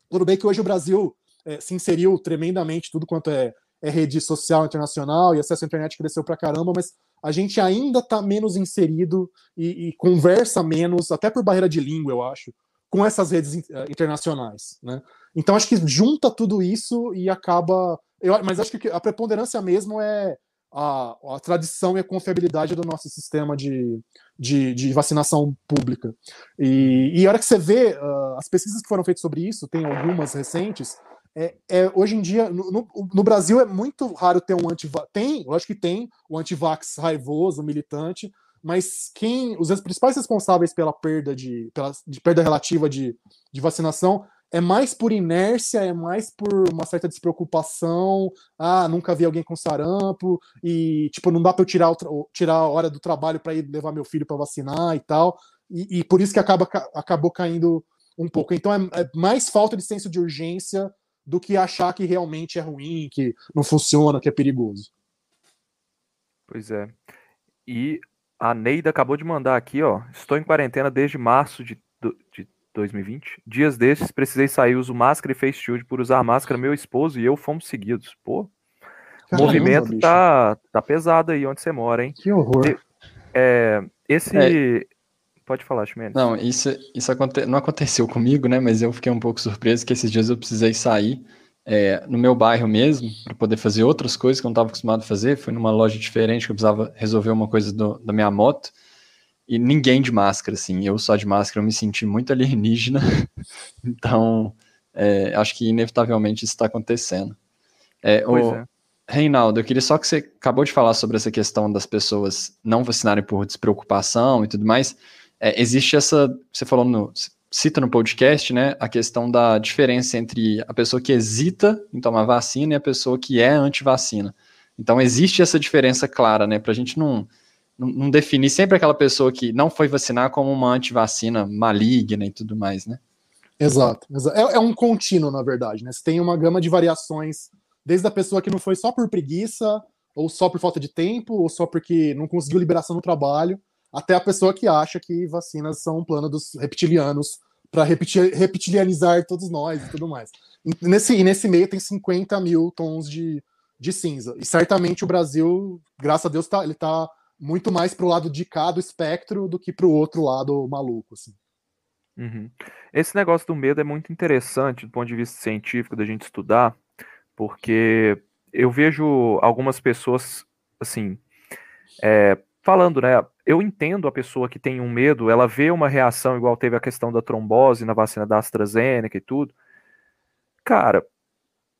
tudo bem que hoje o Brasil é, se inseriu tremendamente, tudo quanto é, é, rede social internacional e acesso à internet cresceu pra caramba, mas a gente ainda está menos inserido e, e, conversa menos, até por barreira de língua, eu acho, com essas redes uh, internacionais. Né? Então acho que junta tudo isso e acaba. Eu, mas acho que a preponderância mesmo é a, a, tradição e a confiabilidade do nosso sistema de, de, de vacinação pública. E, e, a hora que você vê uh, as pesquisas que foram feitas sobre isso, tem algumas recentes, é, é hoje em dia, no, no, no, Brasil é muito raro ter um antivax. Tem, eu acho que tem, o antivax raivoso, militante, mas quem os principais responsáveis pela perda de, pela, de perda relativa de, de vacinação é mais por inércia, é mais por uma certa despreocupação. Ah, nunca vi alguém com sarampo e tipo não dá para eu tirar, o, tirar a hora do trabalho para ir levar meu filho para vacinar e tal. E, e, por isso que acaba, acabou caindo um pouco. Então é, é, mais falta de senso de urgência do que achar que realmente é ruim, que não funciona, que é perigoso. Pois é. E a Neida acabou de mandar aqui, ó. Estou em quarentena desde março de, de 2020. Dias desses, precisei sair, uso máscara e face shield por usar máscara. Meu esposo e eu fomos seguidos. Pô, o movimento tá, tá pesado aí onde você mora, hein? Que horror. é, esse. É. Pode falar, Chimenez. Não, isso, isso aconte... não aconteceu comigo, né? Mas eu fiquei um pouco surpreso que esses dias eu precisei sair é, no meu bairro mesmo para poder fazer outras coisas que eu não estava acostumado a fazer. Foi numa loja diferente que eu precisava resolver uma coisa do, da minha moto e ninguém de máscara, assim. Eu só de máscara eu me senti muito alienígena. [laughs] então, é, acho que inevitavelmente isso está acontecendo. É, o, é. Reinaldo, eu queria só que você acabou de falar sobre essa questão das pessoas não vacinarem por despreocupação e tudo mais. É, existe essa, você falou no, cita no podcast, né, a questão da diferença entre a pessoa que hesita em tomar vacina e a pessoa que é anti-vacina. Então existe essa diferença clara, né, para a gente não não, definir sempre aquela pessoa que não foi vacinar como uma antivacina maligna e tudo mais, né? Exato. É, é, um contínuo, na verdade, né? Você tem uma gama de variações, desde a pessoa que não foi só por preguiça, ou só por falta de tempo, ou só porque não conseguiu liberação no trabalho, até a pessoa que acha que vacinas são um plano dos reptilianos para reptilianizar todos nós e tudo mais. E nesse, e nesse meio tem 50 mil tons de, de cinza. E certamente o Brasil, graças a Deus, tá, ele está muito mais pro lado de cá do espectro do que pro outro lado maluco, assim. Uhum. Esse negócio do medo é muito interessante do ponto de vista científico da gente estudar, porque eu vejo algumas pessoas, assim, é, falando, né? Eu entendo a pessoa que tem um medo, ela vê uma reação igual teve a questão da trombose na vacina da AstraZeneca e tudo. Cara,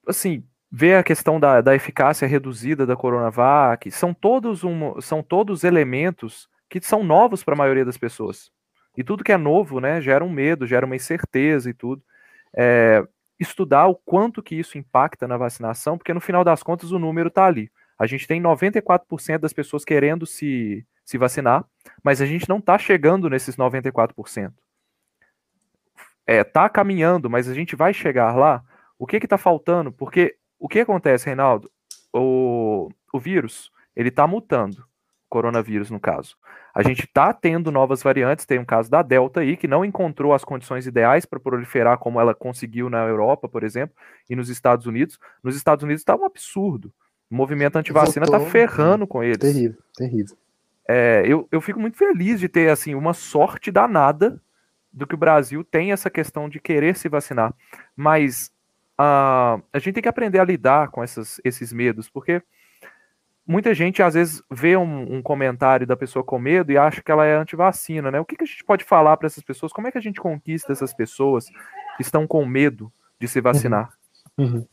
assim, ver a questão da, da eficácia reduzida da Coronavac, são todos, um, são todos elementos que são novos para a maioria das pessoas. E tudo que é novo, né, gera um medo, gera uma incerteza e tudo. É, estudar o quanto que isso impacta na vacinação, porque no final das contas o número está ali. A gente tem 94% das pessoas querendo se, se vacinar, mas a gente não está chegando nesses 94%. É, tá caminhando, mas a gente vai chegar lá. O que está faltando? Porque o que acontece, Reinaldo? O, o vírus, ele está mutando, coronavírus no caso. A gente está tendo novas variantes, tem um caso da Delta aí, que não encontrou as condições ideais para proliferar como ela conseguiu na Europa, por exemplo, e nos Estados Unidos. Nos Estados Unidos está um absurdo. O movimento antivacina está ferrando com eles. Terrível, terrível. É, eu, eu fico muito feliz de ter assim uma sorte danada do que o Brasil tem essa questão de querer se vacinar. Mas uh, a gente tem que aprender a lidar com essas, esses medos, porque muita gente às vezes vê um, um, comentário da pessoa com medo e acha que ela é antivacina, né? O que, que a gente pode falar para essas pessoas? Como é que a gente conquista essas pessoas que estão com medo de se vacinar? Uhum. Uhum.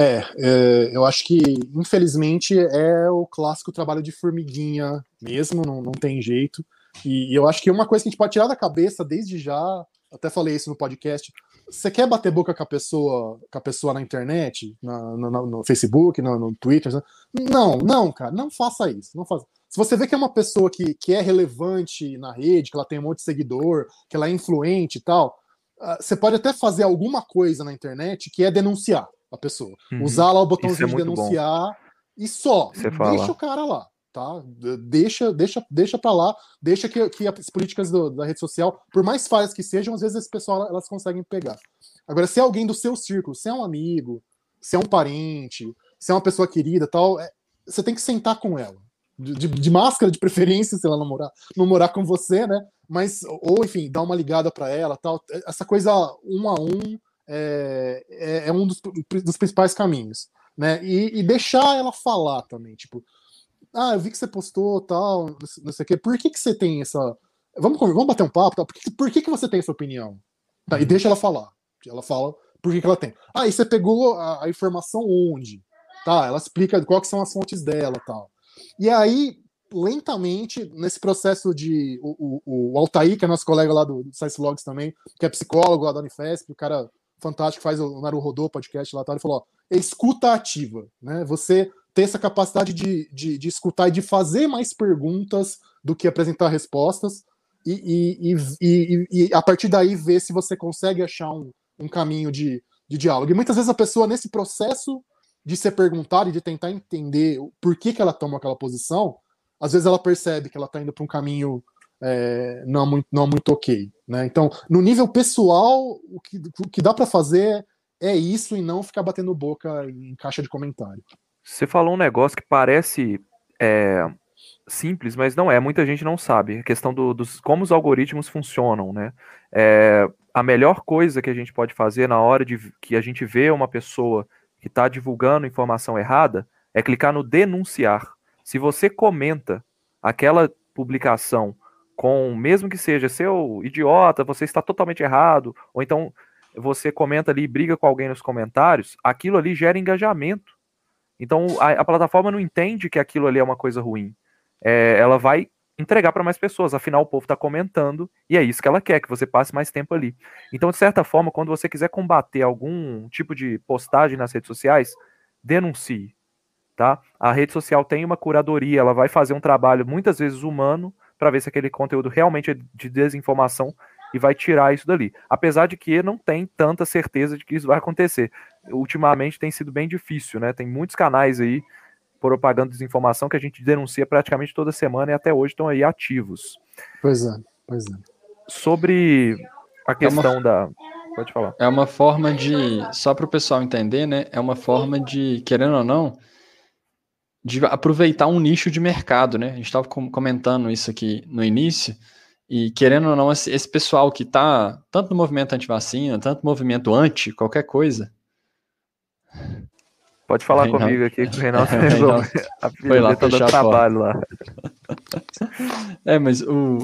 É, é, eu acho que, infelizmente, é o clássico trabalho de formiguinha mesmo, não, não tem jeito. E, e eu acho que uma coisa que a gente pode tirar da cabeça desde já, até falei isso no podcast, você quer bater boca com a pessoa, com a pessoa na internet, na, no, no, Facebook, no, no Twitter? Não, não, cara, não faça isso. Não faça. Se você vê que é uma pessoa que, que é relevante na rede, que ela tem um monte de seguidor, que ela é influente e tal, uh, você pode até fazer alguma coisa na internet que é denunciar a pessoa. Uhum. Usar lá o botãozinho é de denunciar bom. e só. Você deixa fala. o cara lá tá? Deixa, deixa, deixa para lá, deixa que, que as políticas do, da rede social, por mais falhas que sejam, às vezes esse pessoal elas conseguem pegar. Agora, se é alguém do seu círculo, se é um amigo, se é um parente, se é uma pessoa querida, tal, é, você tem que sentar com ela. De, de, de, máscara, de preferência, se ela não morar, não morar com você, né? Mas, ou enfim, dar uma ligada para ela, tal. Essa coisa um a um é, é, é um dos, dos principais caminhos, né? E, e deixar ela falar também, tipo, ah, eu vi que você postou tal, não sei o quê. Por que, que você tem essa. Vamos, vamos bater um papo, tá? Por, que, por que, que você tem essa opinião? Tá, e uhum. deixa ela falar. Ela fala por que, que ela tem. Ah, e você pegou a, a, informação onde? Tá, ela explica quais são as fontes dela tal. E aí, lentamente, nesse processo de. O, o, o Altair, que é nosso colega lá do, do Science Logs também, que é psicólogo lá da Unifesp, o cara fantástico, faz o Naru Rodô podcast lá, tal, ele falou: ó, escuta ativa, né? Você ter essa capacidade de, de, de, escutar e de fazer mais perguntas do que apresentar respostas, e, e, e, e a partir daí ver se você consegue achar um, um caminho de, de diálogo. E muitas vezes a pessoa, nesse processo de ser perguntada e de tentar entender por que, que ela toma aquela posição, às vezes ela percebe que ela está indo para um caminho é, não, muito, não muito ok. Né? Então, no nível pessoal, o que, o que dá para fazer é isso e não ficar batendo boca em caixa de comentário. Você falou um negócio que parece é, simples, mas não é. Muita gente não sabe. A questão do, dos como os algoritmos funcionam, né? É, a melhor coisa que a gente pode fazer na hora de que a gente vê uma pessoa que está divulgando informação errada é clicar no denunciar. Se você comenta aquela publicação com, mesmo que seja seu idiota, você está totalmente errado, ou então você comenta ali e briga com alguém nos comentários, aquilo ali gera engajamento. Então a, a, plataforma não entende que aquilo ali é uma coisa ruim. É, ela vai entregar para mais pessoas, afinal o povo está comentando e é isso que ela quer, que você passe mais tempo ali. Então, de certa forma, quando você quiser combater algum tipo de postagem nas redes sociais, denuncie. Tá? A rede social tem uma curadoria, ela vai fazer um trabalho muitas vezes humano para ver se aquele conteúdo realmente é de desinformação e vai tirar isso dali. Apesar de que não tem tanta certeza de que isso vai acontecer. Ultimamente tem sido bem difícil, né? Tem muitos canais aí propagando desinformação que a gente denuncia praticamente toda semana e até hoje estão aí ativos. Pois é, pois é. Sobre a questão é uma, da. Pode falar. É uma forma de. Só para o pessoal entender, né? É uma forma de, querendo ou não, de aproveitar um nicho de mercado, né? A gente estava comentando isso aqui no início e querendo ou não, esse, esse pessoal que está tanto no movimento anti-vacina, tanto no movimento anti qualquer coisa. Pode falar Reinaldo. comigo aqui que o Reinaldo [laughs] resolve. [laughs] A Foi lá, tá trabalho lá. [laughs] É, mas o,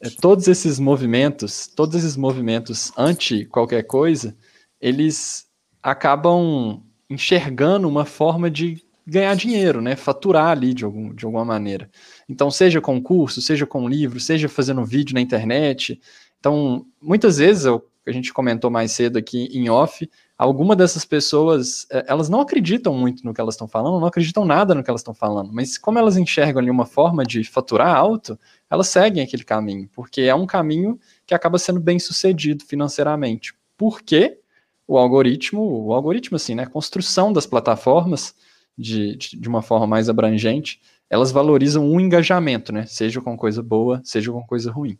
é, todos esses movimentos, todos esses movimentos anti qualquer coisa, eles acabam enxergando uma forma de ganhar dinheiro, né? Faturar ali de, algum, de alguma maneira. Então, seja com curso, seja com livro, seja fazendo vídeo na internet. Então, muitas vezes a gente comentou mais cedo aqui em off, alguma dessas pessoas, é, elas não acreditam muito no que elas estão falando, não acreditam nada no que elas estão falando, mas como elas enxergam ali uma forma de faturar alto, elas seguem aquele caminho, porque é um caminho que acaba sendo bem sucedido financeiramente. Porque o algoritmo, o algoritmo assim, né, a construção das plataformas de, de, de uma forma mais abrangente, elas valorizam o engajamento, né? Seja com coisa boa, seja com coisa ruim.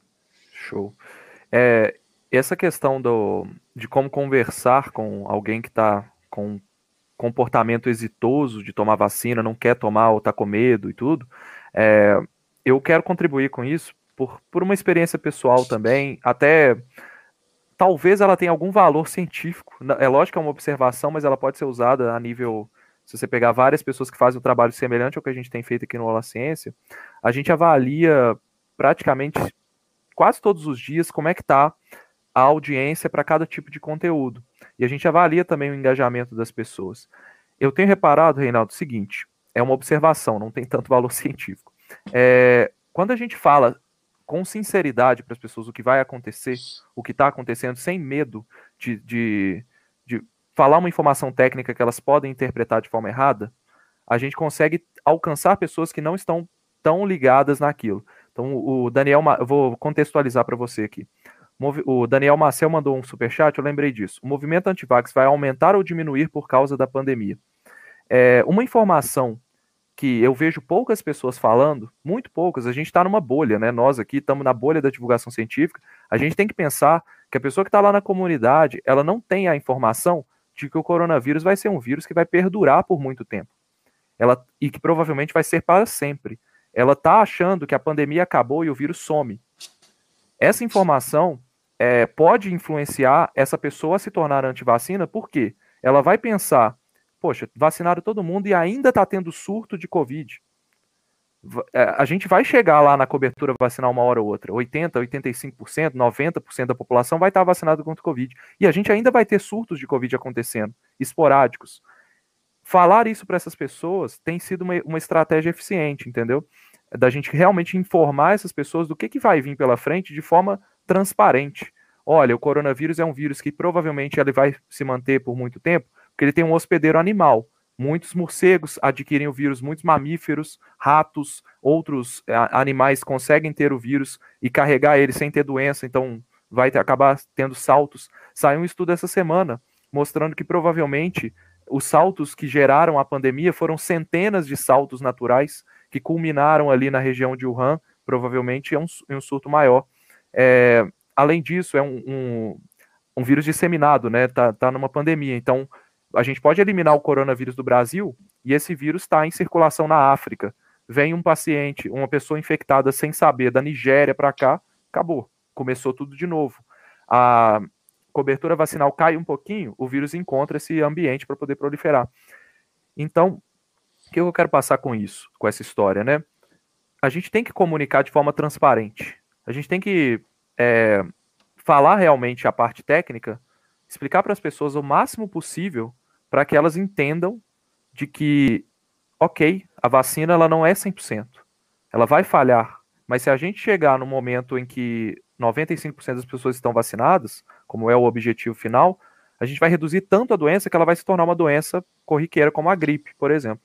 Show. É, essa questão do, de como conversar com alguém que está com comportamento exitoso de tomar vacina, não quer tomar ou está com medo e tudo, é, eu quero contribuir com isso por, por uma experiência pessoal também, até talvez ela tenha algum valor científico. É lógico que é uma observação, mas ela pode ser usada a nível se você pegar várias pessoas que fazem um trabalho semelhante ao que a gente tem feito aqui no Ola Ciência, a gente avalia praticamente quase todos os dias como é que está a audiência para cada tipo de conteúdo. E a gente avalia também o engajamento das pessoas. Eu tenho reparado, Reinaldo, o seguinte: é uma observação, não tem tanto valor [laughs] científico. É, quando a gente fala com sinceridade para as pessoas o que vai acontecer, o que está acontecendo, sem medo de, de, de falar uma informação técnica que elas podem interpretar de forma errada, a gente consegue alcançar pessoas que não estão tão ligadas naquilo. Então, o Daniel, eu vou contextualizar para você aqui. O Daniel Marcel mandou um super chat, eu lembrei disso. O movimento antivax vai aumentar ou diminuir por causa da pandemia? É, uma informação que eu vejo poucas pessoas falando, muito poucas, a gente está numa bolha, né? Nós aqui estamos na bolha da divulgação científica. A gente tem que pensar que a pessoa que está lá na comunidade, ela não tem a informação de que o coronavírus vai ser um vírus que vai perdurar por muito tempo. Ela, e que provavelmente vai ser para sempre. Ela está achando que a pandemia acabou e o vírus some. Essa informação é, pode influenciar essa pessoa a se tornar antivacina, por quê? Ela vai pensar, poxa, vacinaram todo mundo e ainda está tendo surto de Covid. É, a gente vai chegar lá na cobertura vacinal uma hora ou outra. 80%, 85%, 90% da população vai estar vacinada contra o Covid. E a gente ainda vai ter surtos de Covid acontecendo, esporádicos. Falar isso para essas pessoas tem sido uma, uma estratégia eficiente, entendeu? Da gente realmente informar essas pessoas do que, que vai vir pela frente de forma transparente. Olha, o coronavírus é um vírus que provavelmente ele vai se manter por muito tempo, porque ele tem um hospedeiro animal. Muitos morcegos adquirem o vírus, muitos mamíferos, ratos, outros é, animais conseguem ter o vírus e carregar ele sem ter doença, então vai ter, acabar tendo saltos. Saiu um estudo essa semana mostrando que provavelmente os saltos que geraram a pandemia foram centenas de saltos naturais que culminaram ali na região de Wuhan, provavelmente é um, um surto maior. É, além disso, é um, um, um, vírus disseminado, né? Tá, tá numa pandemia, então a gente pode eliminar o coronavírus do Brasil e esse vírus está em circulação na África. Vem um paciente, uma pessoa infectada sem saber, da Nigéria para cá, acabou. Começou tudo de novo. A cobertura vacinal cai um pouquinho, o vírus encontra esse ambiente para poder proliferar. Então, o que eu quero passar com isso, com essa história, né? A gente tem que comunicar de forma transparente. A gente tem que é, falar realmente a parte técnica, explicar para as pessoas o máximo possível para que elas entendam de que, ok, a vacina ela não é 100%. Ela vai falhar, mas se a gente chegar no momento em que 95% das pessoas estão vacinadas, como é o objetivo final, a gente vai reduzir tanto a doença que ela vai se tornar uma doença corriqueira, como a gripe, por exemplo.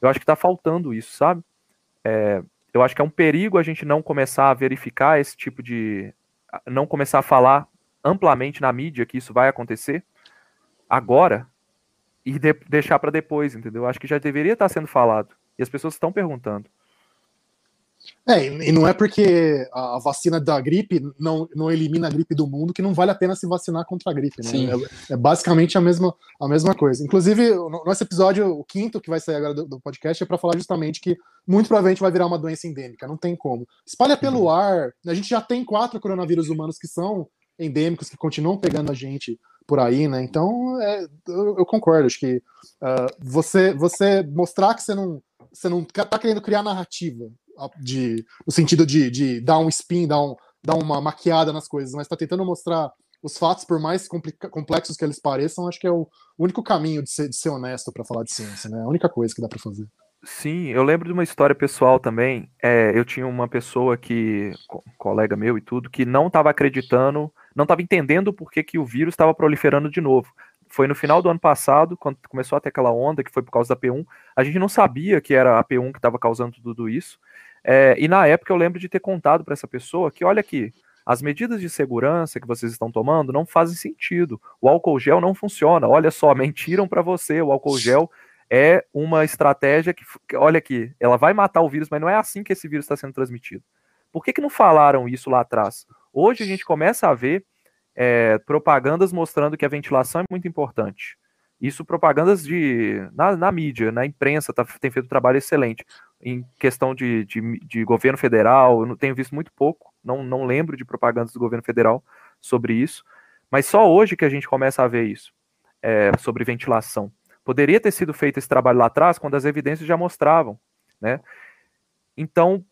Eu acho que está faltando isso, sabe? É, eu acho que é um perigo a gente não começar a verificar esse tipo de. não começar a falar amplamente na mídia que isso vai acontecer agora, e de, deixar para depois, entendeu? Acho que já deveria estar sendo falado. E as pessoas estão perguntando. É, e não é porque a vacina da gripe não, não elimina a gripe do mundo que não vale a pena se vacinar contra a gripe, né? É, é, basicamente a mesma, a mesma coisa. Inclusive, no nosso episódio, o quinto que vai sair agora do, do podcast, é para falar justamente que muito provavelmente vai virar uma doença endêmica, não tem como. Espalha pelo uhum. ar, a gente já tem quatro coronavírus humanos que são endêmicos, que continuam pegando a gente por aí, né? Então, é, eu, eu, concordo. Acho que uh, você, você mostrar que você não, você não tá querendo criar narrativa de, no sentido de, de dar um spin, dar, um, dar uma maquiada nas coisas, mas está tentando mostrar os fatos, por mais complexos que eles pareçam, acho que é o único caminho de ser, de ser honesto para falar de ciência, né? É a única coisa que dá para fazer. Sim, eu lembro de uma história pessoal também. É, eu tinha uma pessoa que, colega meu e tudo, que não estava acreditando não estava entendendo por que, que o vírus estava proliferando de novo. Foi no final do ano passado, quando começou a ter aquela onda, que foi por causa da P1, a gente não sabia que era a P1 que estava causando tudo isso. É, e na época eu lembro de ter contado para essa pessoa que, olha aqui, as medidas de segurança que vocês estão tomando não fazem sentido. O álcool gel não funciona. Olha só, mentiram para você. O álcool gel é uma estratégia que, olha aqui, ela vai matar o vírus, mas não é assim que esse vírus está sendo transmitido. Por que, que não falaram isso lá atrás? Hoje a gente começa a ver é, propagandas mostrando que a ventilação é muito importante. Isso propagandas de na, na mídia, na imprensa, tá, tem feito um trabalho excelente. Em questão de, de, de, governo federal, eu não tenho visto muito pouco, não, não lembro de propagandas do governo federal sobre isso, mas só hoje que a gente começa a ver isso, é, sobre ventilação. Poderia ter sido feito esse trabalho lá atrás, quando as evidências já mostravam, né? Então,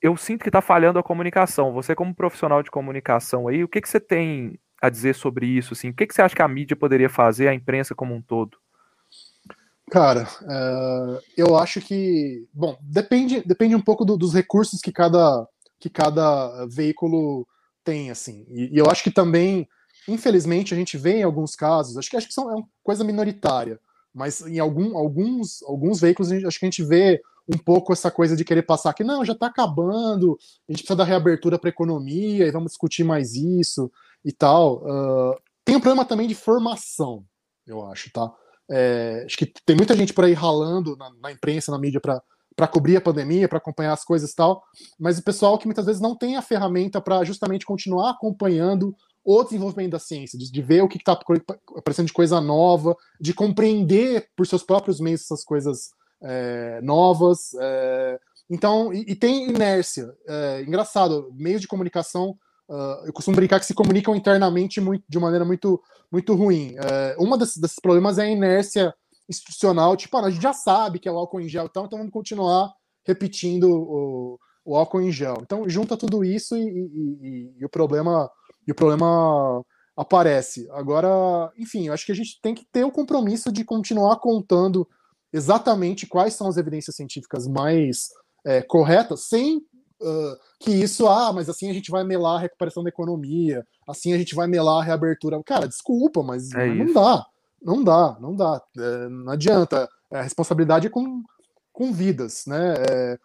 eu sinto que está falhando a comunicação. Você, como profissional de comunicação aí, o que, que você tem a dizer sobre isso? Assim? O que, que você acha que a mídia poderia fazer, a imprensa como um todo? Cara, uh, eu acho que. Bom, depende, depende um pouco do, dos recursos que cada, que cada veículo tem, assim. E, e, eu acho que também, infelizmente, a gente vê em alguns casos, acho que acho que são, é uma coisa minoritária, mas em algum, alguns, alguns veículos, acho que a gente vê um pouco essa coisa de querer passar que não, já está acabando, a gente precisa dar reabertura para a economia e vamos discutir mais isso e tal. Uh, tem um problema também de formação, eu acho, tá? É, acho que tem muita gente por aí ralando na, na imprensa, na mídia, para cobrir a pandemia, para acompanhar as coisas e tal, mas o pessoal que muitas vezes não tem a ferramenta para justamente continuar acompanhando o desenvolvimento da ciência, de, de ver o que está aparecendo de coisa nova, de compreender por seus próprios meios essas coisas é, novas. É, então, e, e, tem inércia. É, engraçado, meios de comunicação, uh, eu costumo brincar que se comunicam internamente muito, de maneira muito, muito ruim. É, uma desses, problemas é a inércia institucional, tipo, ah, a gente já sabe que é o álcool em gel, então, então vamos continuar repetindo o, o álcool em gel. Então, junta tudo isso e, e, e o problema e o problema aparece. Agora, enfim, eu acho que a gente tem que ter o compromisso de continuar contando exatamente quais são as evidências científicas mais é, corretas, sem uh, que isso, ah, mas assim a gente vai melar a recuperação da economia, assim a gente vai melar a reabertura. Cara, desculpa, mas é não dá. Não dá, não dá. É, não adianta. É, a responsabilidade é com, com vidas, né? É,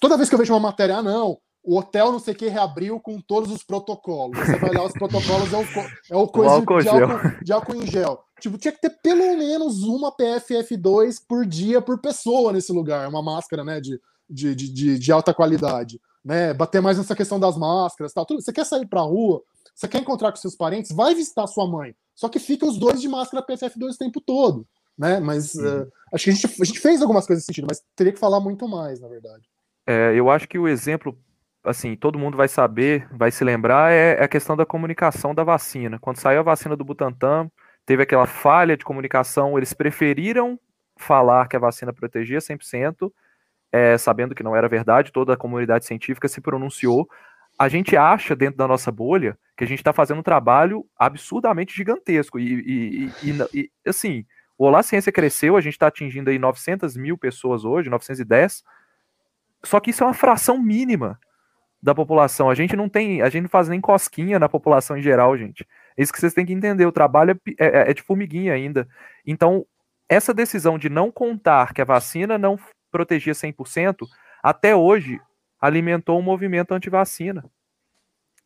toda vez que eu vejo uma matéria, ah, não, o hotel não sei o que reabriu com todos os protocolos. Você vai olhar os protocolos, é o, é o coisa o álcool de, álcool, de, álcool, em gel. Tipo, tinha que ter pelo menos uma PFF2 por dia por pessoa nesse lugar, uma máscara, né, de, de, de, de alta qualidade. Né? Bater mais nessa questão das máscaras tal. Tudo. Você quer sair pra rua, você quer encontrar com seus parentes, vai visitar sua mãe. Só que fica os dois de máscara PFF2 o tempo todo. Né? Mas uh, acho que a gente, a gente fez algumas coisas nesse sentido, mas teria que falar muito mais, na verdade. É, eu acho que o exemplo assim, todo mundo vai saber, vai se lembrar, é, é a questão da comunicação da vacina. Quando saiu a vacina do Butantan, teve aquela falha de comunicação, eles preferiram falar que a vacina protegia 100%, é, sabendo que não era verdade, toda a comunidade científica se pronunciou. A gente acha, dentro da nossa bolha, que a gente está fazendo um trabalho absurdamente gigantesco. E, e, e, e assim, o Olá Ciência cresceu, a gente está atingindo aí 900 mil pessoas hoje, 910, só que isso é uma fração mínima da população. A gente não tem, a gente não faz nem cosquinha na população em geral, gente. É isso que vocês têm que entender. O trabalho é, é, é de formiguinha ainda. Então, essa decisão de não contar que a vacina não protegia 100%, até hoje alimentou um movimento anti-vacina.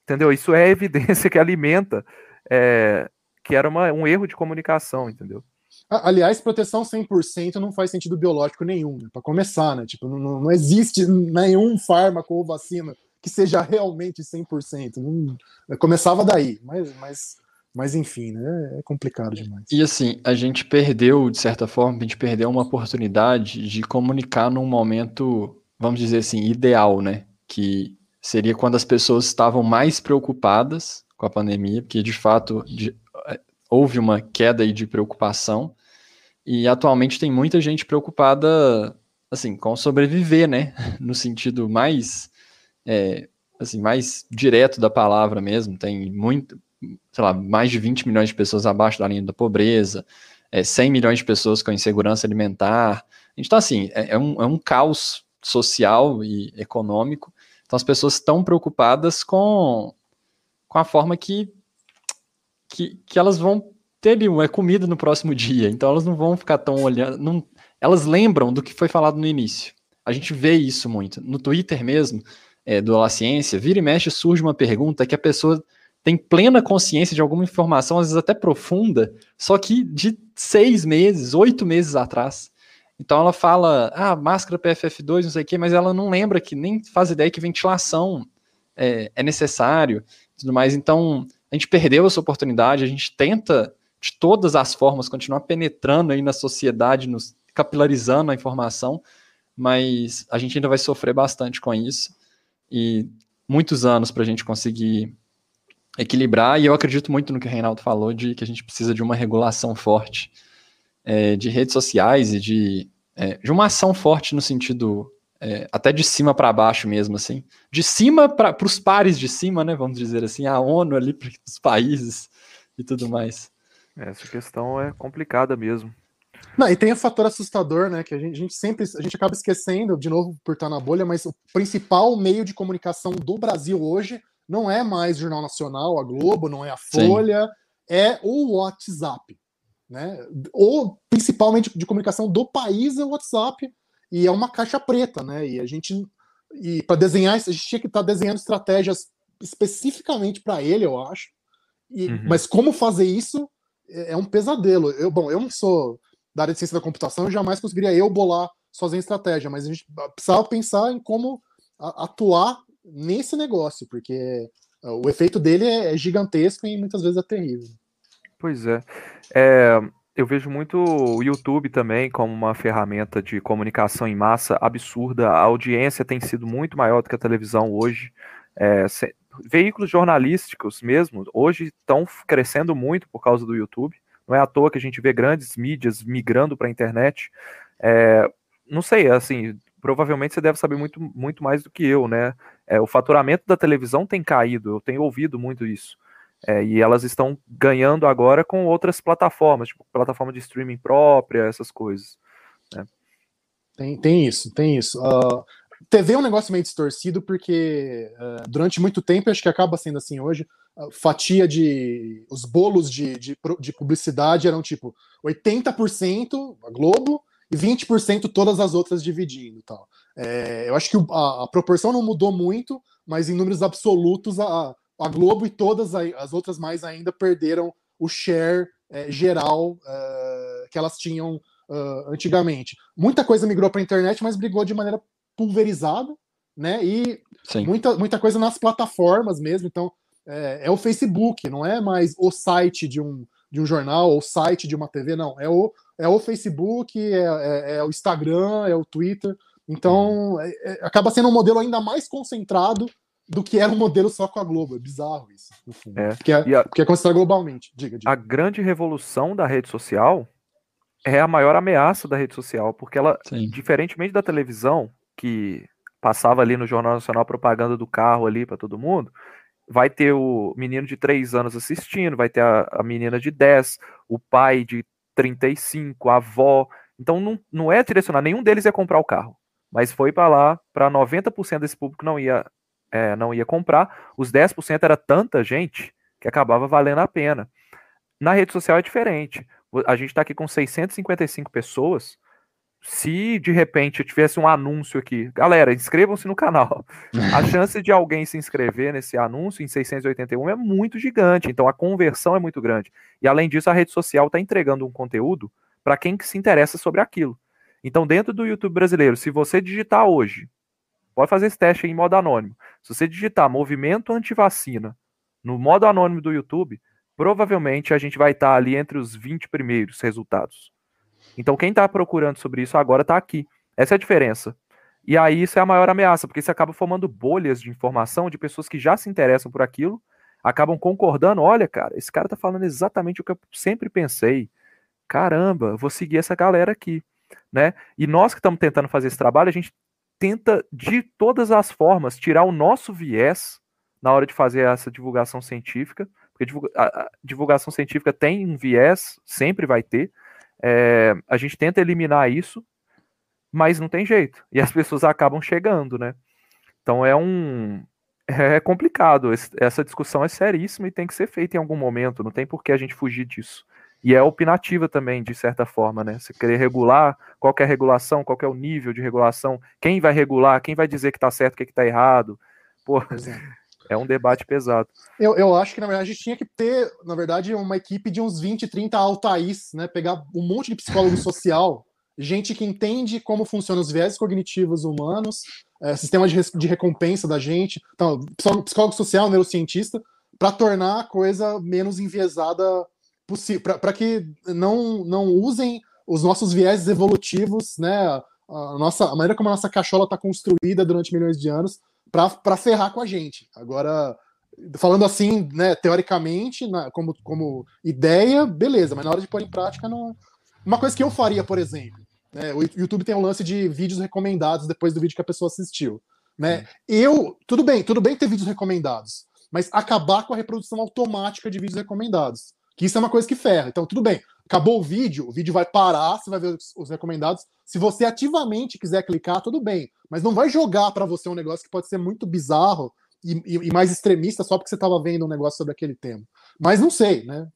Entendeu? Isso é [laughs] evidência que alimenta é, que era uma, um erro de comunicação, entendeu? Aliás, proteção 100% não faz sentido biológico nenhum, né? para começar, né? Tipo, não, não existe nenhum fármaco ou vacina que seja realmente 100%. Não, começava daí, mas, mas, mas enfim, né, é complicado demais. E assim, a gente perdeu, de certa forma, a gente perdeu uma oportunidade de comunicar num momento, vamos dizer assim, ideal, né? Que seria quando as pessoas estavam mais preocupadas com a pandemia, porque de fato de, é, houve uma queda aí de preocupação. E atualmente tem muita gente preocupada, assim, com sobreviver, né? [laughs] No sentido mais é, assim, mais direto da palavra mesmo, tem muito, sei lá, mais de 20 milhões de pessoas abaixo da linha da pobreza, é, 100 milhões de pessoas com insegurança alimentar. Então, assim, é, é, um, é um caos social e econômico. Então, as pessoas estão preocupadas com, com a forma que que, que elas vão ter ali uma comida no próximo dia, então elas não vão ficar tão olhando, não, elas lembram do que foi falado no início. A gente vê isso muito. No Twitter mesmo, é, do La Ciência, vira e mexe surge uma pergunta que a pessoa tem plena consciência de alguma informação, às vezes até profunda, só que de seis meses, oito meses atrás. Então ela fala, ah, máscara PFF2, não sei o quê, mas ela não lembra que nem faz ideia que ventilação é, é necessário tudo mais. Então a gente perdeu essa oportunidade, a gente tenta de todas as formas continuar penetrando aí na sociedade, nos capilarizando a informação, mas a gente ainda vai sofrer bastante com isso e muitos anos para a gente conseguir equilibrar, e eu acredito muito no que o Reinaldo falou, de que a gente precisa de uma regulação forte é, de redes sociais e de, é, de uma ação forte no sentido é, até de cima para baixo mesmo, assim. De cima para os pares de cima, né, vamos dizer assim, a ONU ali [laughs] para os países e tudo mais. Essa questão é complicada mesmo. Não, e tem o fator assustador, né? Que a gente, a gente, sempre a gente acaba esquecendo, de novo, por estar na bolha, mas o principal meio de comunicação do Brasil hoje não é mais Jornal Nacional, a Globo, não é a Folha, Sim. é o WhatsApp. Né? Ou principalmente de comunicação do país é o WhatsApp, e é uma caixa preta, né? E a gente. E para desenhar, a gente tinha que estar tá desenhando estratégias especificamente para ele, eu acho. E, uhum. Mas como fazer isso é, é um pesadelo. Eu, bom, eu não sou da área de ciência da computação, jamais conseguiria eu bolar sozinho estratégia, mas a gente precisava pensar em como atuar nesse negócio, porque uh, o efeito dele é, é gigantesco e muitas vezes é terrível. Pois é. é. Eu vejo muito o YouTube também como uma ferramenta de comunicação em massa absurda. A audiência tem sido muito maior do que a televisão hoje. É, se, veículos jornalísticos mesmo, hoje estão crescendo muito por causa do YouTube. Não é à toa que a gente vê grandes mídias migrando para a internet. É, não sei, assim, provavelmente você deve saber muito, muito mais do que eu, né? É, o faturamento da televisão tem caído, eu tenho ouvido muito isso. É, e elas estão ganhando agora com outras plataformas, tipo plataforma de streaming própria, essas coisas. Né? Tem, tem isso, tem isso. Uh, TV é um negócio meio distorcido porque uh, durante muito tempo, acho que acaba sendo assim hoje, uh, fatia de. Os bolos de, de, de publicidade eram tipo 80% a Globo, e 20% todas as outras dividindo tal. É, eu acho que a, a, proporção não mudou muito, mas em números absolutos a, a Globo e todas as outras mais ainda perderam o share é, geral é, que elas tinham uh, antigamente. Muita coisa migrou para a internet, mas brigou de maneira pulverizada, né? E muita, muita coisa nas plataformas mesmo. Então é, é o Facebook, não é mais o site de um, de um jornal ou site de uma TV, não. É o é o Facebook, é, é, é o Instagram, é o Twitter. Então, é, é, acaba sendo um modelo ainda mais concentrado do que era um modelo só com a Globo. É bizarro isso, no fundo. É. Porque, é, a, porque é considerado globalmente. Diga, diga. A grande revolução da rede social é a maior ameaça da rede social, porque ela, Sim. diferentemente da televisão, que passava ali no Jornal Nacional propaganda do carro ali para todo mundo, vai ter o menino de 3 anos assistindo, vai ter a, a menina de 10, o pai de 35, a avó. Então não, não é direcionar, nenhum deles ia comprar o carro. Mas foi para lá, para 90% desse público não ia, é, não ia comprar. Os 10% era tanta gente que acabava valendo a pena. Na rede social é diferente. A gente está aqui com 655 pessoas se de repente eu tivesse um anúncio aqui, galera, inscrevam-se no canal. [laughs] A chance de alguém se inscrever nesse anúncio em 681 é muito gigante, então a conversão é muito grande. E além disso, a rede social está entregando um conteúdo para quem que se interessa sobre aquilo. Então, dentro do YouTube brasileiro, se você digitar hoje, pode fazer esse teste em modo anônimo. Se você digitar movimento antivacina no modo anônimo do YouTube, provavelmente a gente vai estar tá ali entre os 20 primeiros resultados. Então, quem está procurando sobre isso agora está aqui. Essa é a diferença. E aí, isso é a maior ameaça, porque você acaba formando bolhas de informação de pessoas que já se interessam por aquilo, acabam concordando. Olha, cara, esse cara está falando exatamente o que eu sempre pensei. Caramba, vou seguir essa galera aqui. Né? E nós que estamos tentando fazer esse trabalho, a gente tenta de todas as formas tirar o nosso viés na hora de fazer essa divulgação científica, porque a divulgação científica tem um viés, sempre vai ter, é, a gente tenta eliminar isso, mas não tem jeito. E as pessoas acabam chegando, né? Então é um é complicado. Essa discussão é seríssima e tem que ser feita em algum momento. Não tem por que a gente fugir disso. E é opinativa também, de certa forma, né? Você querer regular, qual é a regulação, qual é o nível de regulação, quem vai regular, quem vai dizer que está certo, o que está errado. Pô, é um debate pesado. Eu, eu acho que, na verdade, a gente tinha que ter, na verdade, uma equipe de uns 20, 30 altaís, né? Pegar um monte de psicólogo [laughs] social, gente que entende como funcionam os viés cognitivos humanos, é, sistema de, de recompensa da gente, então, psicólogo social, neurocientista, para tornar a coisa menos enviesada possível, para que não, não usem os nossos viés evolutivos, né, a, nossa, a maneira como a nossa cachola está construída durante milhões de anos, para ferrar com a gente. Agora, falando assim, né, teoricamente, na, como, como ideia, beleza, mas na hora de pôr em prática, não. Uma coisa que eu faria, por exemplo, né, o YouTube tem um lance de vídeos recomendados depois do vídeo que a pessoa assistiu. Né? Eu, tudo bem, tudo bem ter vídeos recomendados, mas acabar com a reprodução automática de vídeos recomendados. Que isso é uma coisa que ferra. Então, tudo bem. Acabou o vídeo, o vídeo vai parar, você vai ver os, os recomendados. Se você ativamente quiser clicar, tudo bem. Mas não vai jogar para você um negócio que pode ser muito bizarro e, e, e mais extremista só porque você estava vendo um negócio sobre aquele tema. Mas não sei, né?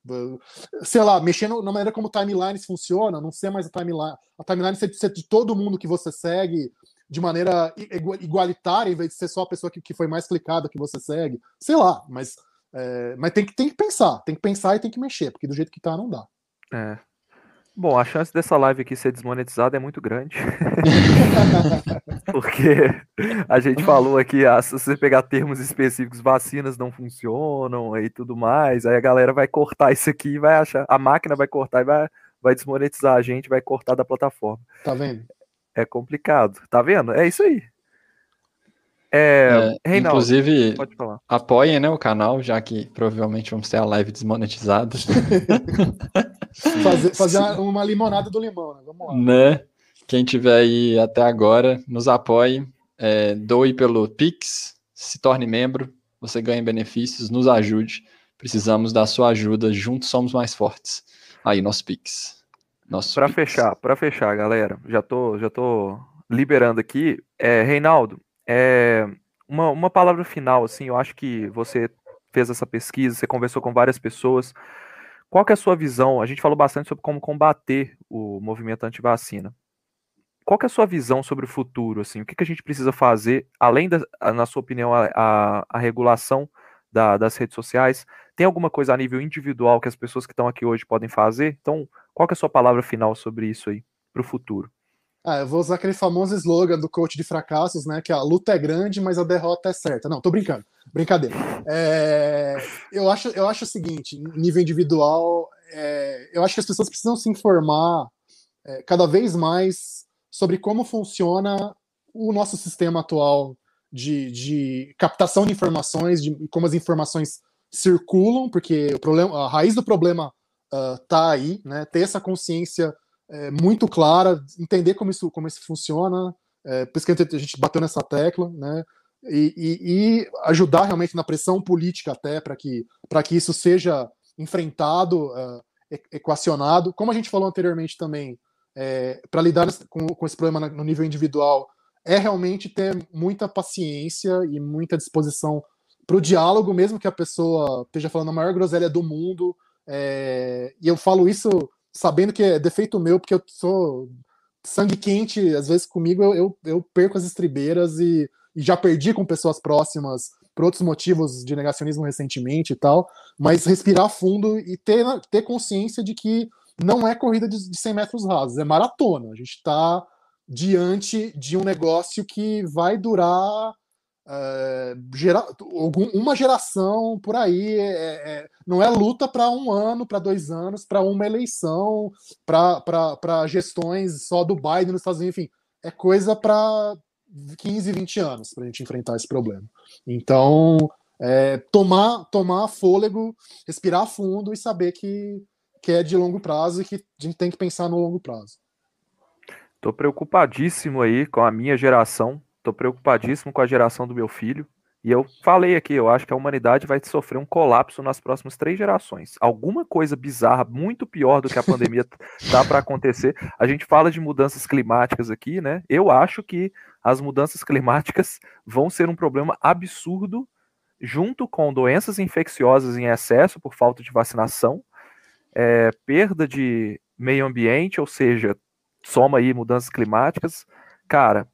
Sei lá, mexendo na maneira como timelines funciona, não sei mais a timeline. A timeline ser, ser de todo mundo que você segue de maneira igualitária, em vez de ser só a pessoa que, que foi mais clicada que você segue. Sei lá, mas é, mas tem que, tem que pensar, tem que pensar e tem que mexer, porque do jeito que tá, não dá. É. Bom, a chance dessa live aqui ser desmonetizada é muito grande. [laughs] porque a gente falou aqui, ah, se você pegar termos específicos, vacinas não funcionam e tudo mais, aí a galera vai cortar isso aqui e vai achar. A máquina vai cortar e vai, vai desmonetizar a gente, vai cortar da plataforma. Tá vendo? É complicado. Tá vendo? É isso aí. É, é, Reinaldo, inclusive, apoiem né, o canal, já que provavelmente vamos ter a live desmonetizada. [laughs] fazer, fazer uma limonada do limão, né? Vamos lá. Né? Quem tiver aí até agora, nos apoie, é, doe pelo Pix, se torne membro, você ganha benefícios, nos ajude. Precisamos da sua ajuda, juntos somos mais fortes. Aí, nosso Pix. Nosso para fechar, para fechar, galera, já tô, já tô liberando aqui. É, Reinaldo, é, uma, uma palavra final, assim, eu acho que você fez essa pesquisa, você conversou com várias pessoas. Qual que é a sua visão? A gente falou bastante sobre como combater o movimento anti-vacina. Qual que é a sua visão sobre o futuro? Assim, o que, que a gente precisa fazer, além da, na sua opinião, a, a, a regulação da, das redes sociais? Tem alguma coisa a nível individual que as pessoas que estão aqui hoje podem fazer? Então, qual que é a sua palavra final sobre isso aí, para o futuro? Ah, eu vou usar aquele famoso slogan do coach de fracassos, né? Que a luta é grande, mas a derrota é certa. Não, tô brincando. Brincadeira. É, eu, acho, eu acho o seguinte, nível individual, é, eu acho que as pessoas precisam se informar é, cada vez mais sobre como funciona o nosso sistema atual de, de captação de informações, de como as informações circulam, porque o problema, a raiz do problema uh, tá aí, né? Ter essa consciência é, muito clara, entender como isso, como isso funciona, é, por isso que a gente bateu nessa tecla, né? E, e, e ajudar realmente na pressão política até para que, que isso seja enfrentado, uh, equacionado. Como a gente falou anteriormente também, é, para lidar com, com esse problema no nível individual, é realmente ter muita paciência e muita disposição para o diálogo, mesmo que a pessoa esteja falando a maior groselha do mundo. É, e eu falo isso sabendo que é defeito meu, porque eu sou sangue quente, às vezes comigo eu, eu, eu perco as estribeiras e, e, já perdi com pessoas próximas por outros motivos de negacionismo recentemente e tal, mas respirar fundo e ter, ter consciência de que não é corrida de, de 100 metros rasos, é maratona. A gente está diante de um negócio que vai durar é, gera, uma geração por aí. É, é, não é luta para um ano, para dois anos, para uma eleição, para gestões só do Biden nos Estados Unidos, enfim, é coisa para 15, 20 anos para a gente enfrentar esse problema. Então, é, tomar, tomar fôlego, respirar fundo e saber que, que é de longo prazo e que a gente tem que pensar no longo prazo. Estou preocupadíssimo aí com a minha geração, Tô preocupadíssimo com a geração do meu filho. E eu falei aqui, eu acho que a humanidade vai sofrer um colapso nas próximas três gerações. Alguma coisa bizarra, muito pior do que a [laughs] pandemia tá para acontecer. A gente fala de mudanças climáticas aqui, né? Eu acho que as mudanças climáticas vão ser um problema absurdo junto com doenças infecciosas em excesso por falta de vacinação, é, perda de meio ambiente, ou seja, soma aí mudanças climáticas, cara,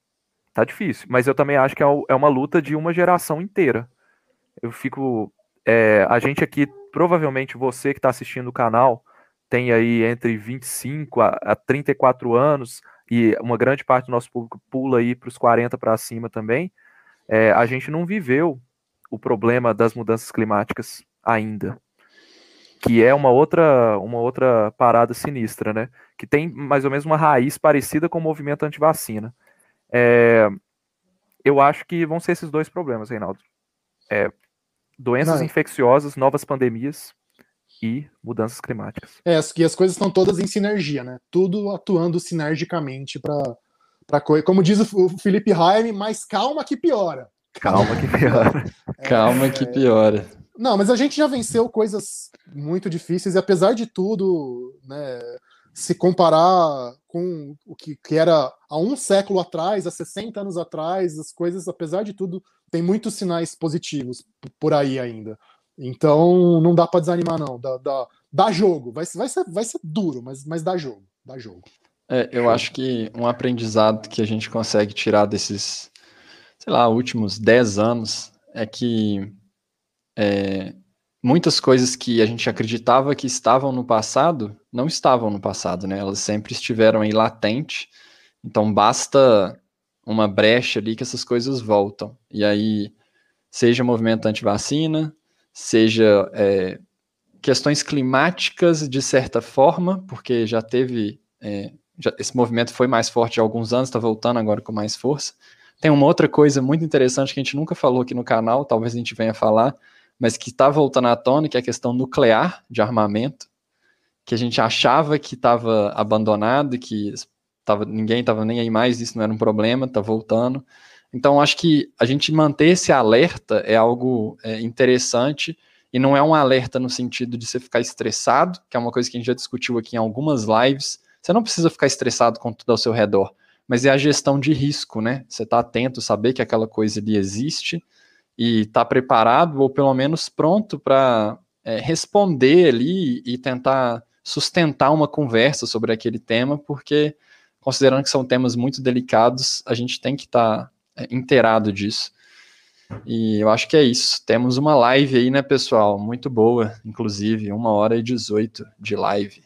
tá difícil. Mas eu também acho que é, é uma luta de uma geração inteira. Eu fico. É, a gente aqui, provavelmente você que está assistindo o canal, tem aí entre 25 a, a 34 anos, e uma grande parte do nosso público pula aí para os 40 para cima também. É, a gente não viveu o problema das mudanças climáticas ainda que é uma outra, uma outra parada sinistra, né? Que tem mais ou menos uma raiz parecida com o movimento antivacina. É, eu acho que vão ser esses dois problemas, Reinaldo. É, doenças Não. infecciosas, novas pandemias e mudanças climáticas. É, e as coisas estão todas em sinergia, né? Tudo atuando sinergicamente para coisa. Como diz o Felipe Raime, mais calma que piora. Calma que piora. [laughs] É, calma que piora. Não, mas a gente já venceu coisas muito difíceis e apesar de tudo, né, se comparar com o que, que era há um século atrás, há 60 anos atrás, as coisas, apesar de tudo, tem muitos sinais positivos por aí ainda. Então não dá para desanimar, não. Dá, dá, dá jogo. Vai, vai, ser, vai ser duro, mas, mas dá jogo. Dá jogo. É, eu acho que um aprendizado que a gente consegue tirar desses, sei lá, últimos 10 anos é que é, muitas coisas que a gente acreditava que estavam no passado não estavam no passado, né? Elas sempre estiveram aí latente. Então basta uma brecha ali que essas coisas voltam. E aí, seja movimento anti-vacina, seja é, questões climáticas de certa forma, porque já teve. É, já, esse movimento foi mais forte há alguns anos, está voltando agora com mais força. Tem uma outra coisa muito interessante que a gente nunca falou aqui no canal, talvez a gente venha falar, mas que está voltando à tona, que é a questão nuclear de armamento, que a gente achava que estava abandonado, que tava, ninguém estava nem aí mais, isso não era um problema, está voltando. Então, acho que a gente manter esse alerta é algo é, interessante, e não é um alerta no sentido de você ficar estressado, que é uma coisa que a gente já discutiu aqui em algumas lives. Você não precisa ficar estressado com tudo ao seu redor, mas é a gestão de risco, né? Você está atento, saber que aquela coisa ali existe, e está preparado, ou pelo menos pronto para é, responder ali e tentar sustentar uma conversa sobre aquele tema, porque considerando que são temas muito delicados, a gente tem que estar tá, é, inteirado disso. E eu acho que é isso. Temos uma live aí, né, pessoal? Muito boa, inclusive, uma hora e 18 de live.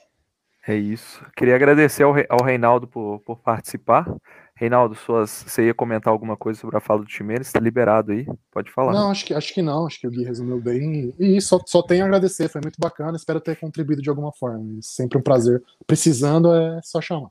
É isso. Queria agradecer ao, ao Reinaldo por, por participar. Reinaldo, suas, você ia comentar alguma coisa sobre a fala do Ximenes? Está liberado aí, pode falar. Não, acho que, acho que não, acho que o Gui resumiu bem. E só, só tenho a agradecer, foi muito bacana, espero ter contribuído de alguma forma. Sempre um prazer. Precisando é só chamar.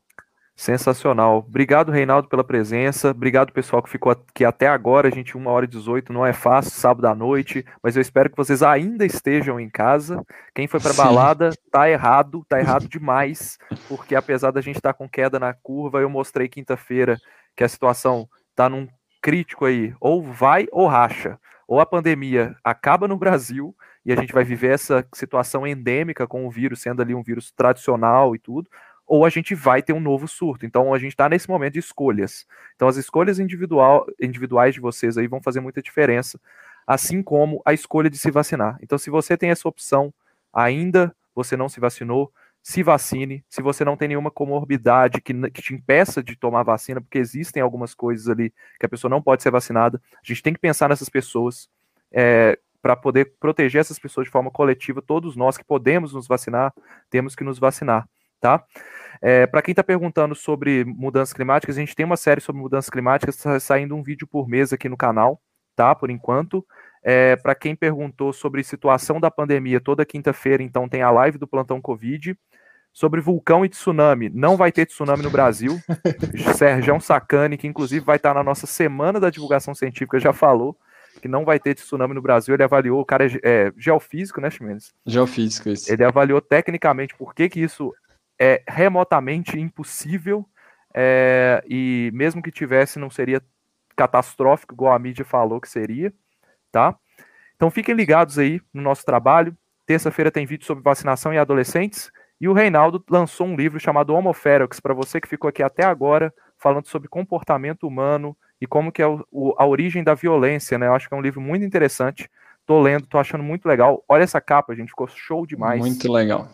Sensacional. Obrigado, Reinaldo, pela presença. Obrigado, pessoal, que ficou aqui até agora. A gente, uma hora e 18, não é fácil, sábado à noite, mas eu espero que vocês ainda estejam em casa. Quem foi para balada tá errado, tá errado demais, porque apesar da gente estar tá com queda na curva, eu mostrei quinta-feira que a situação tá num crítico aí, ou vai ou racha. Ou a pandemia acaba no Brasil e a gente vai viver essa situação endêmica com o vírus sendo ali um vírus tradicional e tudo, ou a gente vai ter um novo surto. Então a gente está nesse momento de escolhas. Então as escolhas individual, individuais de vocês aí vão fazer muita diferença, assim como a escolha de se vacinar. Então se você tem essa opção, ainda você não se vacinou, se vacine. Se você não tem nenhuma comorbidade que, que te impeça de tomar vacina, porque existem algumas coisas ali que a pessoa não pode ser vacinada, a gente tem que pensar nessas pessoas. É, para poder proteger essas pessoas de forma coletiva, todos nós que podemos nos vacinar, temos que nos vacinar tá? É, para quem está perguntando sobre mudanças climáticas, a gente tem uma série sobre mudanças climáticas, está saindo um vídeo por mês aqui no canal, tá? Por enquanto. É, para quem perguntou sobre situação da pandemia, toda quinta-feira, então, tem a live do Plantão Covid. Sobre vulcão e tsunami, não vai ter tsunami no Brasil. [laughs] Sérgio Sacani, que inclusive vai estar na nossa semana da divulgação científica, já falou que não vai ter tsunami no Brasil. Ele avaliou, o cara é, é geofísico, né, Chimenez? Geofísico, isso. Ele avaliou tecnicamente por que, que isso é remotamente impossível é, e mesmo que tivesse não seria catastrófico igual a mídia falou que seria, tá? Então fiquem ligados aí no nosso trabalho. Terça-feira tem vídeo sobre vacinação em adolescentes e o Reinaldo lançou um livro chamado Homoférox para você que ficou aqui até agora falando sobre comportamento humano e como que é o, o, a origem da violência, né? Eu acho que é um livro muito interessante Tô lendo, tô achando muito legal. Olha essa capa, gente, ficou show demais. Muito legal.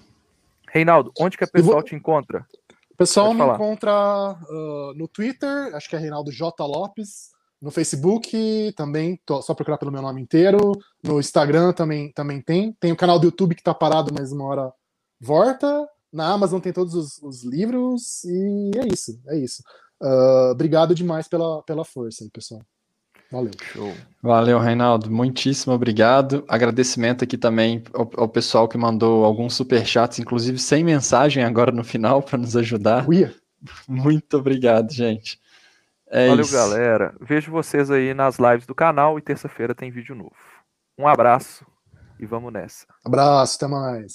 Reinaldo, onde que a pessoal vou... te encontra? O pessoal me encontra uh, no Twitter, acho que é Reinaldo J. Lopes. No Facebook também, tô, só procurar pelo meu nome inteiro. No Instagram também, também tem. Tem o canal do YouTube que tá parado, mas uma hora volta. Na Amazon tem todos os, os livros. E é isso, é isso. Uh, obrigado demais pela, pela força aí, pessoal. Valeu. Show. Valeu, Reinaldo. Muitíssimo obrigado. Agradecimento aqui também ao, ao pessoal que mandou alguns superchats, inclusive sem mensagem agora no final, para nos ajudar. Uia. Muito obrigado, gente. É Valeu, isso. galera. Vejo vocês aí nas lives do canal e terça-feira tem vídeo novo. Um abraço e vamos nessa. Abraço, até mais.